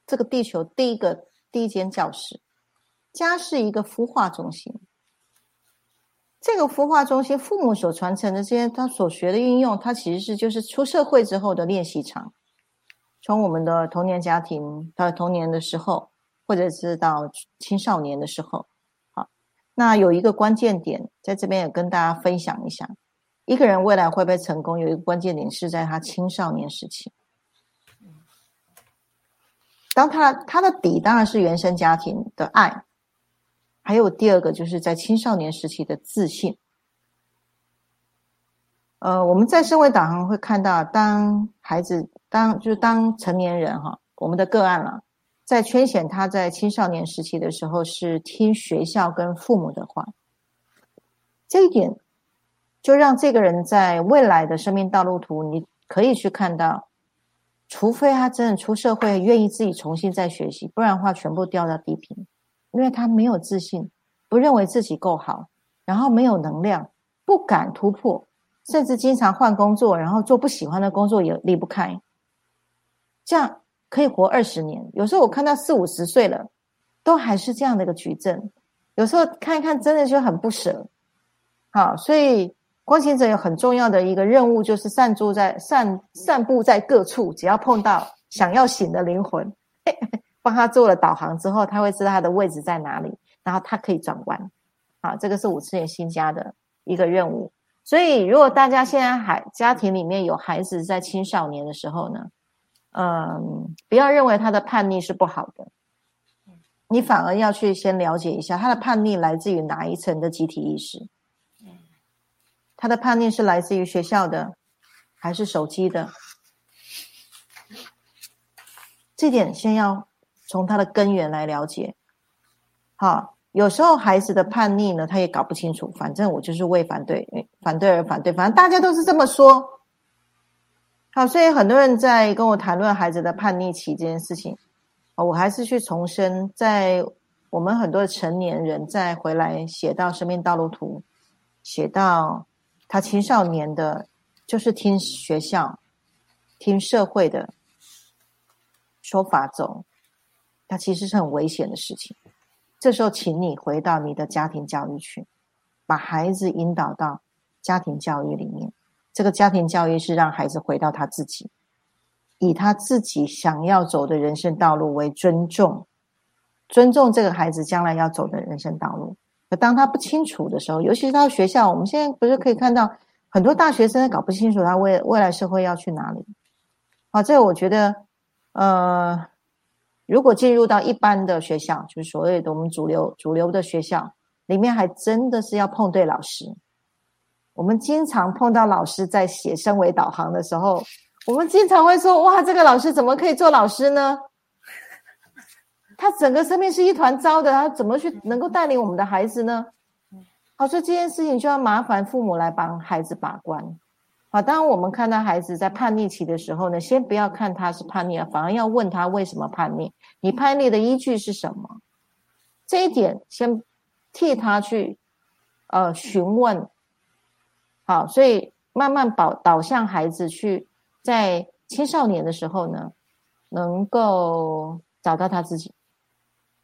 这个地球第一个第一间教室，家是一个孵化中心。这个孵化中心，父母所传承的这些，他所学的应用，他其实是就是出社会之后的练习场。从我们的童年家庭到童年的时候，或者是到青少年的时候，好，那有一个关键点，在这边也跟大家分享一下：一个人未来会不会成功，有一个关键点是在他青少年时期。当他他的底当然是原生家庭的爱，还有第二个就是在青少年时期的自信。呃，我们在社会导航会看到，当孩子当就是当成年人哈，我们的个案了，在圈选他在青少年时期的时候是听学校跟父母的话，这一点就让这个人在未来的生命道路图，你可以去看到。除非他真的出社会，愿意自己重新再学习，不然的话全部掉到低频，因为他没有自信，不认为自己够好，然后没有能量，不敢突破，甚至经常换工作，然后做不喜欢的工作也离不开，这样可以活二十年。有时候我看到四五十岁了，都还是这样的一个矩阵，有时候看一看真的就很不舍。好，所以。光行者有很重要的一个任务，就是散住在散散布在各处，只要碰到想要醒的灵魂，帮他做了导航之后，他会知道他的位置在哪里，然后他可以转弯。好，这个是五次元新家的一个任务。所以，如果大家现在还家庭里面有孩子在青少年的时候呢，嗯，不要认为他的叛逆是不好的，你反而要去先了解一下他的叛逆来自于哪一层的集体意识。他的叛逆是来自于学校的，还是手机的？这点先要从他的根源来了解。好，有时候孩子的叛逆呢，他也搞不清楚。反正我就是为反对，反对而反对，反正大家都是这么说。好，所以很多人在跟我谈论孩子的叛逆期这件事情，啊我还是去重申，在我们很多的成年人再回来写到生命道路图，写到。他青少年的，就是听学校、听社会的说法走，他其实是很危险的事情。这时候，请你回到你的家庭教育去，把孩子引导到家庭教育里面。这个家庭教育是让孩子回到他自己，以他自己想要走的人生道路为尊重，尊重这个孩子将来要走的人生道路。可当他不清楚的时候，尤其是到学校，我们现在不是可以看到很多大学生搞不清楚他未未来社会要去哪里？啊，这个我觉得，呃。如果进入到一般的学校，就是所谓的我们主流主流的学校里面，还真的是要碰对老师。我们经常碰到老师在写升维导航的时候，我们经常会说：“哇，这个老师怎么可以做老师呢？他整个生命是一团糟的，他怎么去能够带领我们的孩子呢？”好，所以这件事情就要麻烦父母来帮孩子把关。好，当我们看到孩子在叛逆期的时候呢，先不要看他是叛逆，反而要问他为什么叛逆，你叛逆的依据是什么？这一点先替他去呃询问。好，所以慢慢导导向孩子去在青少年的时候呢，能够找到他自己。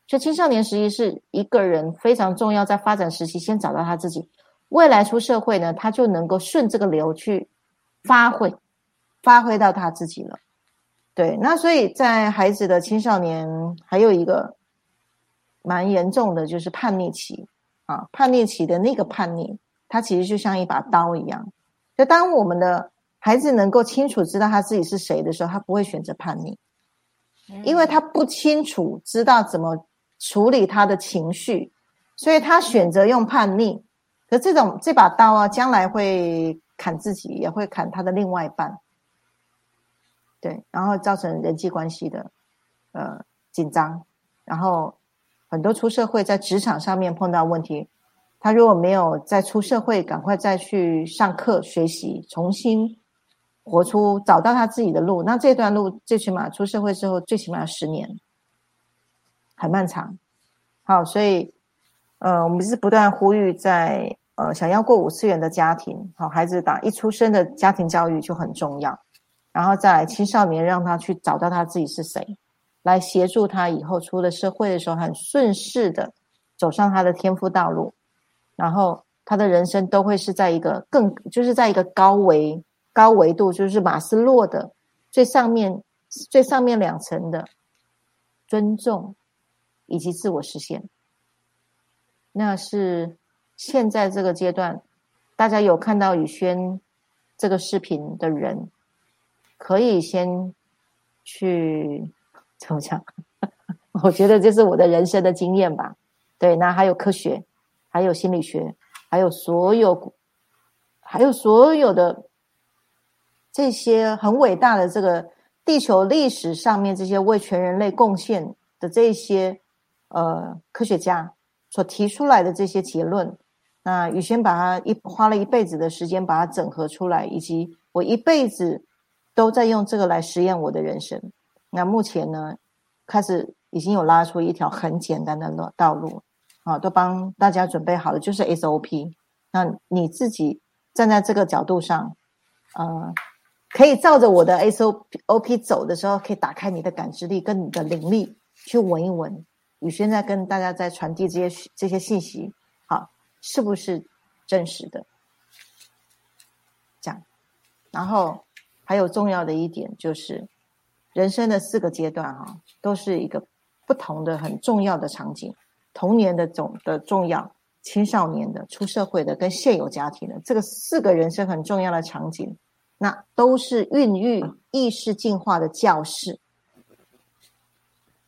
所以青少年时期是一个人非常重要，在发展时期先找到他自己，未来出社会呢，他就能够顺这个流去。发挥，发挥到他自己了。对，那所以在孩子的青少年，还有一个蛮严重的，就是叛逆期啊。叛逆期的那个叛逆，它其实就像一把刀一样。就当我们的孩子能够清楚知道他自己是谁的时候，他不会选择叛逆，因为他不清楚知道怎么处理他的情绪，所以他选择用叛逆。可这种这把刀啊，将来会。砍自己也会砍他的另外一半，对，然后造成人际关系的呃紧张，然后很多出社会在职场上面碰到问题，他如果没有再出社会，赶快再去上课学习，重新活出找到他自己的路，那这段路最起码出社会之后最起码要十年，很漫长。好，所以呃，我们是不断呼吁在。呃，想要过五次元的家庭，好孩子打一出生的家庭教育就很重要，然后再来青少年让他去找到他自己是谁，来协助他以后出了社会的时候很顺势的走上他的天赋道路，然后他的人生都会是在一个更就是在一个高维高维度，就是马斯洛的最上面最上面两层的尊重以及自我实现，那是。现在这个阶段，大家有看到宇轩这个视频的人，可以先去怎么讲？我觉得这是我的人生的经验吧。对，那还有科学，还有心理学，还有所有，还有所有的这些很伟大的这个地球历史上面这些为全人类贡献的这些呃科学家所提出来的这些结论。那宇轩把它一花了一辈子的时间把它整合出来，以及我一辈子都在用这个来实验我的人生。那目前呢，开始已经有拉出一条很简单的路道路，啊，都帮大家准备好了，就是 SOP。那你自己站在这个角度上，呃，可以照着我的 SOP 走的时候，可以打开你的感知力跟你的灵力去闻一闻。宇轩在跟大家在传递这些这些信息。好是不是真实的？这样，然后还有重要的一点就是，人生的四个阶段哈，都是一个不同的很重要的场景。童年的总的重要，青少年的出社会的跟现有家庭的这个四个人生很重要的场景，那都是孕育意识进化的教室，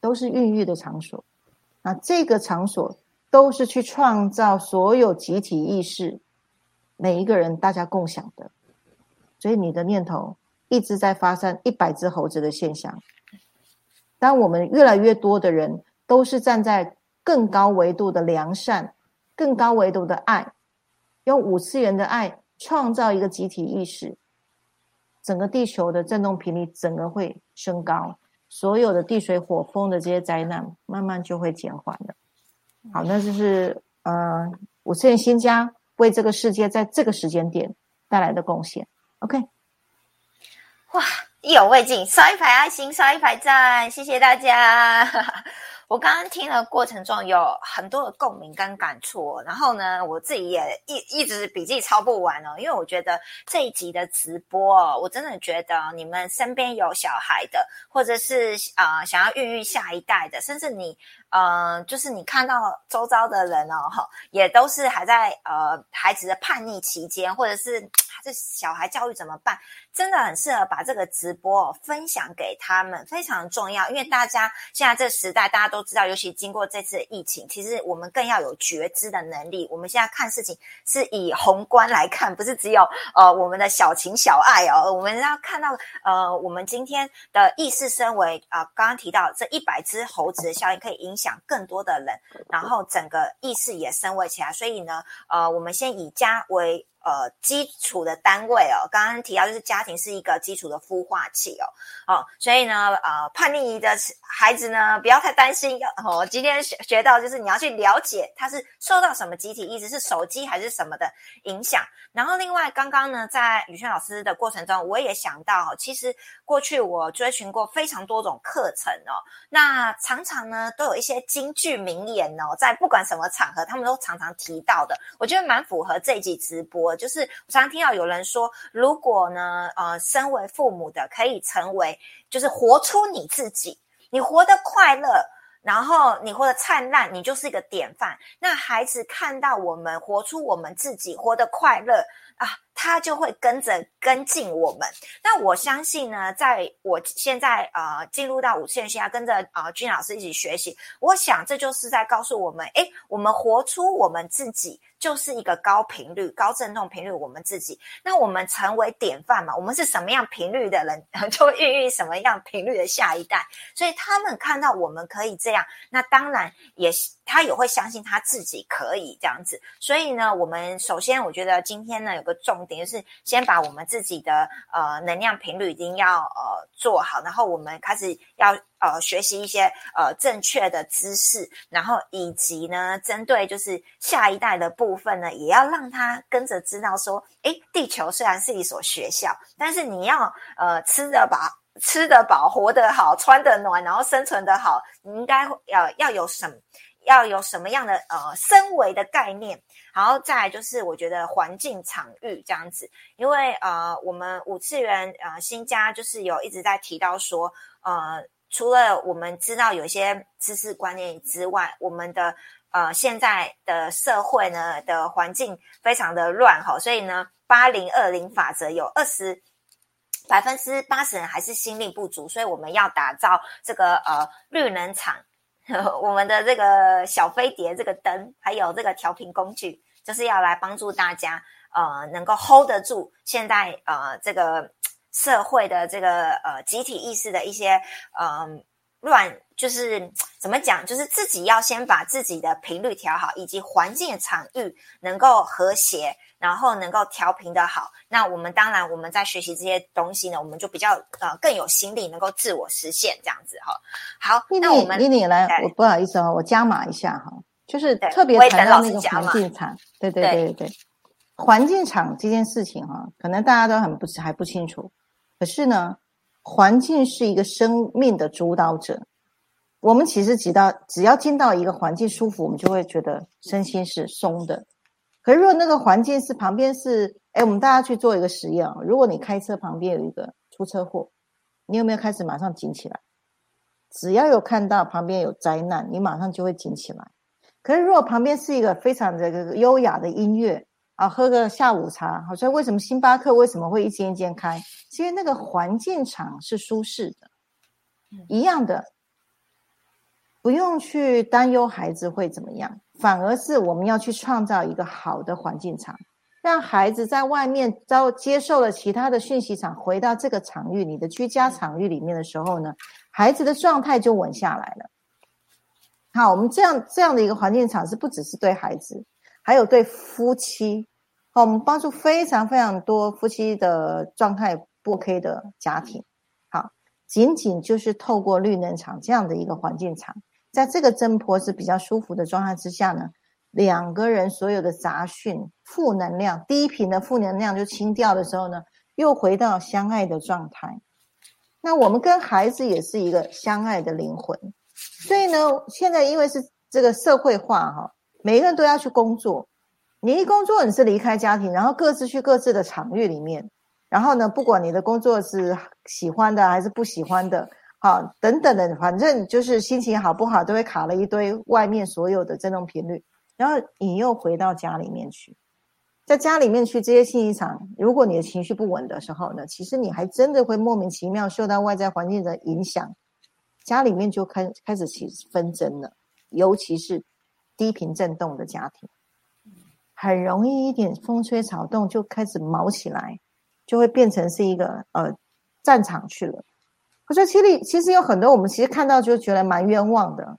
都是孕育的场所。那这个场所。都是去创造所有集体意识，每一个人大家共享的，所以你的念头一直在发生一百只猴子的现象。当我们越来越多的人都是站在更高维度的良善、更高维度的爱，用五次元的爱创造一个集体意识，整个地球的振动频率整个会升高，所有的地水火风的这些灾难慢慢就会减缓了。好，那就是呃，五次元新家为这个世界在这个时间点带来的贡献。OK，哇，意犹未尽，刷一排爱心，刷一排赞，谢谢大家。我刚刚听的过程中有很多的共鸣跟感触，然后呢，我自己也一一直笔记抄不完哦，因为我觉得这一集的直播，我真的觉得你们身边有小孩的，或者是啊想要孕育下一代的，甚至你。嗯，就是你看到周遭的人哦，哈，也都是还在呃孩子的叛逆期间，或者是这小孩教育怎么办？真的很适合把这个直播分享给他们，非常重要。因为大家现在这时代，大家都知道，尤其经过这次疫情，其实我们更要有觉知的能力。我们现在看事情是以宏观来看，不是只有呃我们的小情小爱哦，我们要看到呃我们今天的意识身为啊，刚刚提到这一百只猴子的效应可以影响。讲更多的人，然后整个意识也升维起来，所以呢，呃，我们先以家为。呃，基础的单位哦，刚刚提到就是家庭是一个基础的孵化器哦，哦，所以呢，呃，叛逆的孩子呢，不要太担心。哦，今天学学到就是你要去了解他是受到什么集体意识，是手机还是什么的影响。然后另外，刚刚呢，在宇轩老师的过程中，我也想到，其实过去我追寻过非常多种课程哦，那常常呢都有一些金句名言哦，在不管什么场合，他们都常常提到的，我觉得蛮符合这一集直播。就是我常听到有人说，如果呢，呃，身为父母的可以成为，就是活出你自己，你活得快乐，然后你活得灿烂，你就是一个典范。那孩子看到我们活出我们自己，活得快乐。啊，他就会跟着跟进我们。那我相信呢，在我现在呃进入到五线下，跟着啊君老师一起学习。我想这就是在告诉我们，诶，我们活出我们自己，就是一个高频率、高振动频率。我们自己，那我们成为典范嘛？我们是什么样频率的人，就会孕育什么样频率的下一代。所以他们看到我们可以这样，那当然也他也会相信他自己可以这样子。所以呢，我们首先我觉得今天呢有。个重等于是先把我们自己的呃能量频率一定要呃做好，然后我们开始要呃学习一些呃正确的知识，然后以及呢针对就是下一代的部分呢，也要让他跟着知道说，诶，地球虽然是一所学校，但是你要呃吃得饱、吃得饱、活得好、穿得暖，然后生存得好，你应该要要有什么要有什么样的呃身维的概念。然后再来就是，我觉得环境场域这样子，因为呃，我们五次元呃新家就是有一直在提到说，呃，除了我们知道有一些知识观念之外，我们的呃现在的社会呢的环境非常的乱哈，所以呢，八零二零法则有二十百分之八十人还是心力不足，所以我们要打造这个呃绿能场。我们的这个小飞碟，这个灯，还有这个调频工具，就是要来帮助大家，呃，能够 hold 得住现在呃这个社会的这个呃集体意识的一些呃乱，就是怎么讲，就是自己要先把自己的频率调好，以及环境场域能够和谐。然后能够调频的好，那我们当然我们在学习这些东西呢，我们就比较呃更有心力，能够自我实现这样子哈。好，那我们妮妮来，我不好意思哦，我加码一下哈，就是特别谈到那个环境场，对对对对对，环境场这件事情哈，可能大家都很不还不清楚，可是呢，环境是一个生命的主导者，我们其实只到只要进到一个环境舒服，我们就会觉得身心是松的。可是，如果那个环境是旁边是，哎，我们大家去做一个实验啊。如果你开车旁边有一个出车祸，你有没有开始马上紧起来？只要有看到旁边有灾难，你马上就会紧起来。可是，如果旁边是一个非常这个优雅的音乐啊，喝个下午茶，好像为什么星巴克为什么会一间一间开？是因为那个环境场是舒适的，一样的，不用去担忧孩子会怎么样。反而是我们要去创造一个好的环境场，让孩子在外面遭接受了其他的讯息场，回到这个场域，你的居家场域里面的时候呢，孩子的状态就稳下来了。好，我们这样这样的一个环境场是不只是对孩子，还有对夫妻。好，我们帮助非常非常多夫妻的状态不 OK 的家庭。好，仅仅就是透过绿能场这样的一个环境场。在这个真婆是比较舒服的状态之下呢，两个人所有的杂讯、负能量、低频的负能量就清掉的时候呢，又回到相爱的状态。那我们跟孩子也是一个相爱的灵魂，所以呢，现在因为是这个社会化哈，每个人都要去工作。你一工作，你是离开家庭，然后各自去各自的场域里面。然后呢，不管你的工作是喜欢的还是不喜欢的，好等等的，反正就是心情好不好，都会卡了一堆外面所有的振动频率。然后你又回到家里面去，在家里面去这些信息场，如果你的情绪不稳的时候呢，其实你还真的会莫名其妙受到外在环境的影响。家里面就开开始起纷争了，尤其是低频振动的家庭，很容易一点风吹草动就开始毛起来，就会变成是一个呃战场去了。我觉得其实其实有很多我们其实看到就觉得蛮冤枉的，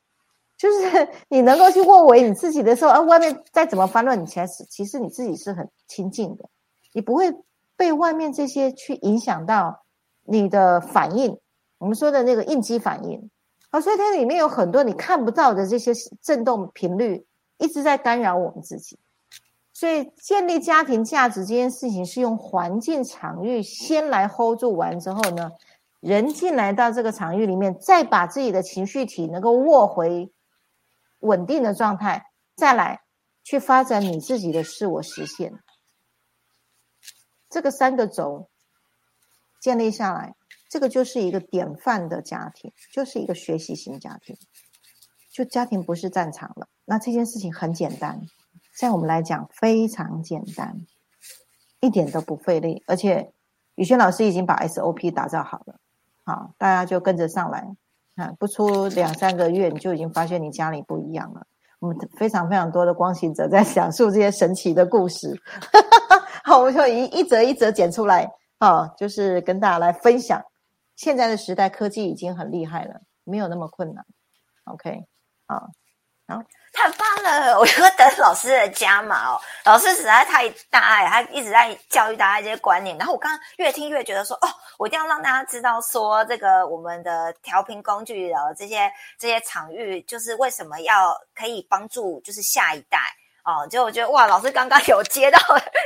就是 你能够去握为你自己的时候，啊，外面再怎么翻乱，你其实其实你自己是很清净的，你不会被外面这些去影响到你的反应。我们说的那个应激反应，啊，所以它里面有很多你看不到的这些震动频率，一直在干扰我们自己。所以建立家庭价值这件事情，是用环境场域先来 hold 住完之后呢，人进来到这个场域里面，再把自己的情绪体能够握回稳定的状态，再来去发展你自己的自我实现。这个三个轴建立下来。这个就是一个典范的家庭，就是一个学习型家庭。就家庭不是战场了，那这件事情很简单，在我们来讲非常简单，一点都不费力。而且宇轩老师已经把 SOP 打造好了，好，大家就跟着上来。啊，不出两三个月，你就已经发现你家里不一样了。我们非常非常多的光行者在讲述这些神奇的故事，好，我们就一一则一则剪出来，啊，就是跟大家来分享。现在的时代，科技已经很厉害了，没有那么困难。OK，好，好，太棒了！我就等老师的加码哦。老师实在太大爱，他一直在教育大家这些观念。然后我刚刚越听越觉得说，哦，我一定要让大家知道，说这个我们的调频工具的这些这些场域，就是为什么要可以帮助，就是下一代。哦，就我觉得哇，老师刚刚有接到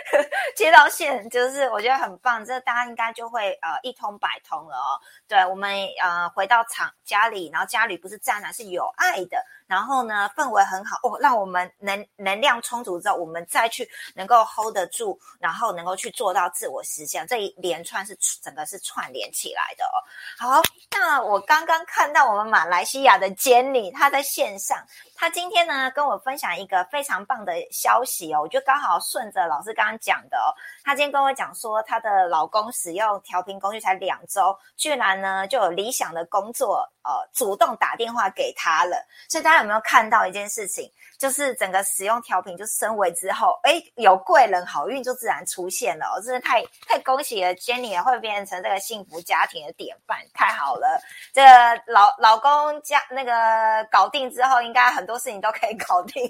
接到线，就是我觉得很棒，这大家应该就会呃一通百通了哦。对我们呃回到厂家里，然后家里不是战男，是有爱的。然后呢，氛围很好哦，让我们能能量充足之后，我们再去能够 hold 得住，然后能够去做到自我实现，这一连串是整个是串联起来的哦。好，那我刚刚看到我们马来西亚的 Jenny，她在线上，她今天呢跟我分享一个非常棒的消息哦，我就刚好顺着老师刚刚讲的，她今天跟我讲说，她的老公使用调频工具才两周，居然呢就有理想的工作，呃，主动打电话给她了，所以大家。有没有看到一件事情？就是整个使用调频就升维之后，哎，有贵人好运就自然出现了。真的太太恭喜了，Jenny 也会变成这个幸福家庭的典范，太好了。这个老老公家那个搞定之后，应该很多事情都可以搞定。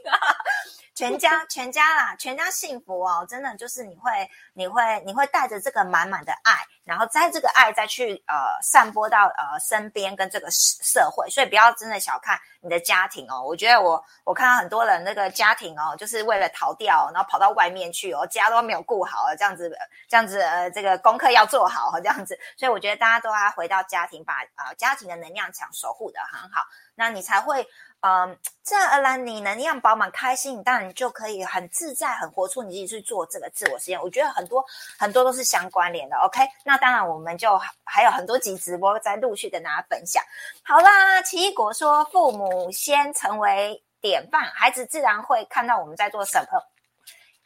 全家全家啦，全家幸福哦！真的就是你会你会你会带着这个满满的爱，然后在这个爱再去呃散播到呃身边跟这个社会，所以不要真的小看你的家庭哦。我觉得我我看到很多人那个家庭哦，就是为了逃掉，然后跑到外面去哦，家都没有顾好，这样子这样子呃这个功课要做好这样子，所以我觉得大家都要回到家庭，把啊家庭的能量场守护的很好，那你才会。嗯，自然而然你能量饱满、开心，当然就可以很自在、很活出你自己去做这个自我实验。我觉得很多很多都是相关联的。OK，那当然我们就还有很多集直播在陆续跟大家分享。好啦，奇异果说，父母先成为典范，孩子自然会看到我们在做什么。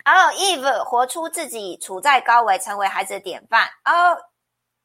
哦，Eve 活出自己，处在高维，成为孩子的典范。哦，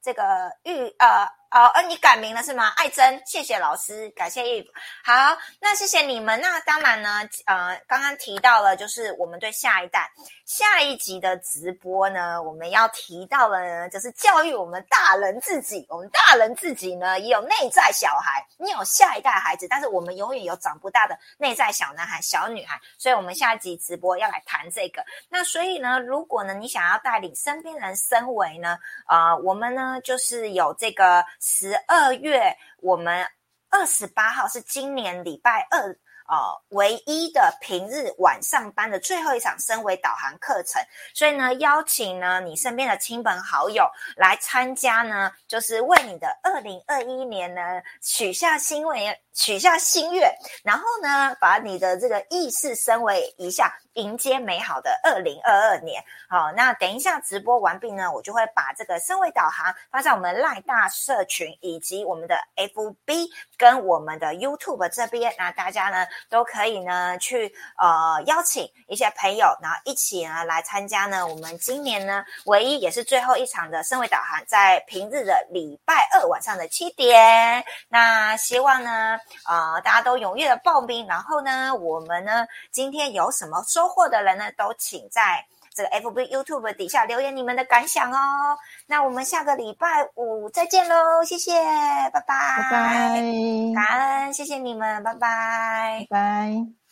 这个玉呃。哦，呃，你改名了是吗？爱珍，谢谢老师，感谢 Eve。好，那谢谢你们。那当然呢，呃，刚刚提到了，就是我们对下一代下一集的直播呢，我们要提到了呢，就是教育我们大人自己。我们大人自己呢，也有内在小孩，你有下一代孩子，但是我们永远有长不大的内在小男孩、小女孩。所以，我们下一集直播要来谈这个。那所以呢，如果呢，你想要带领身边人升维呢，呃，我们呢，就是有这个。十二月，我们二十八号是今年礼拜二哦唯一的平日晚上班的最后一场升维导航课程，所以呢，邀请呢你身边的亲朋好友来参加呢，就是为你的二零二一年呢许下心愿，许下心愿，然后呢，把你的这个意识升维一下，迎接美好的二零二二年。好，那等一下直播完毕呢，我就会把这个升维导航发在我们赖大社群以及我们的 FB 跟我们的 YouTube 这边，那大家呢都可以呢去呃邀请一些朋友，然后一起呢来参加呢我们今年呢唯一也是最后一场的升维导航，在平日的礼拜二晚上的七点。那希望呢呃大家都踊跃的报名，然后呢我们呢今天有什么收收获的人呢，都请在。这个 FB、YouTube 底下留言你们的感想哦。那我们下个礼拜五再见喽，谢谢，拜拜，拜拜，感恩，谢谢你们，拜拜，拜拜。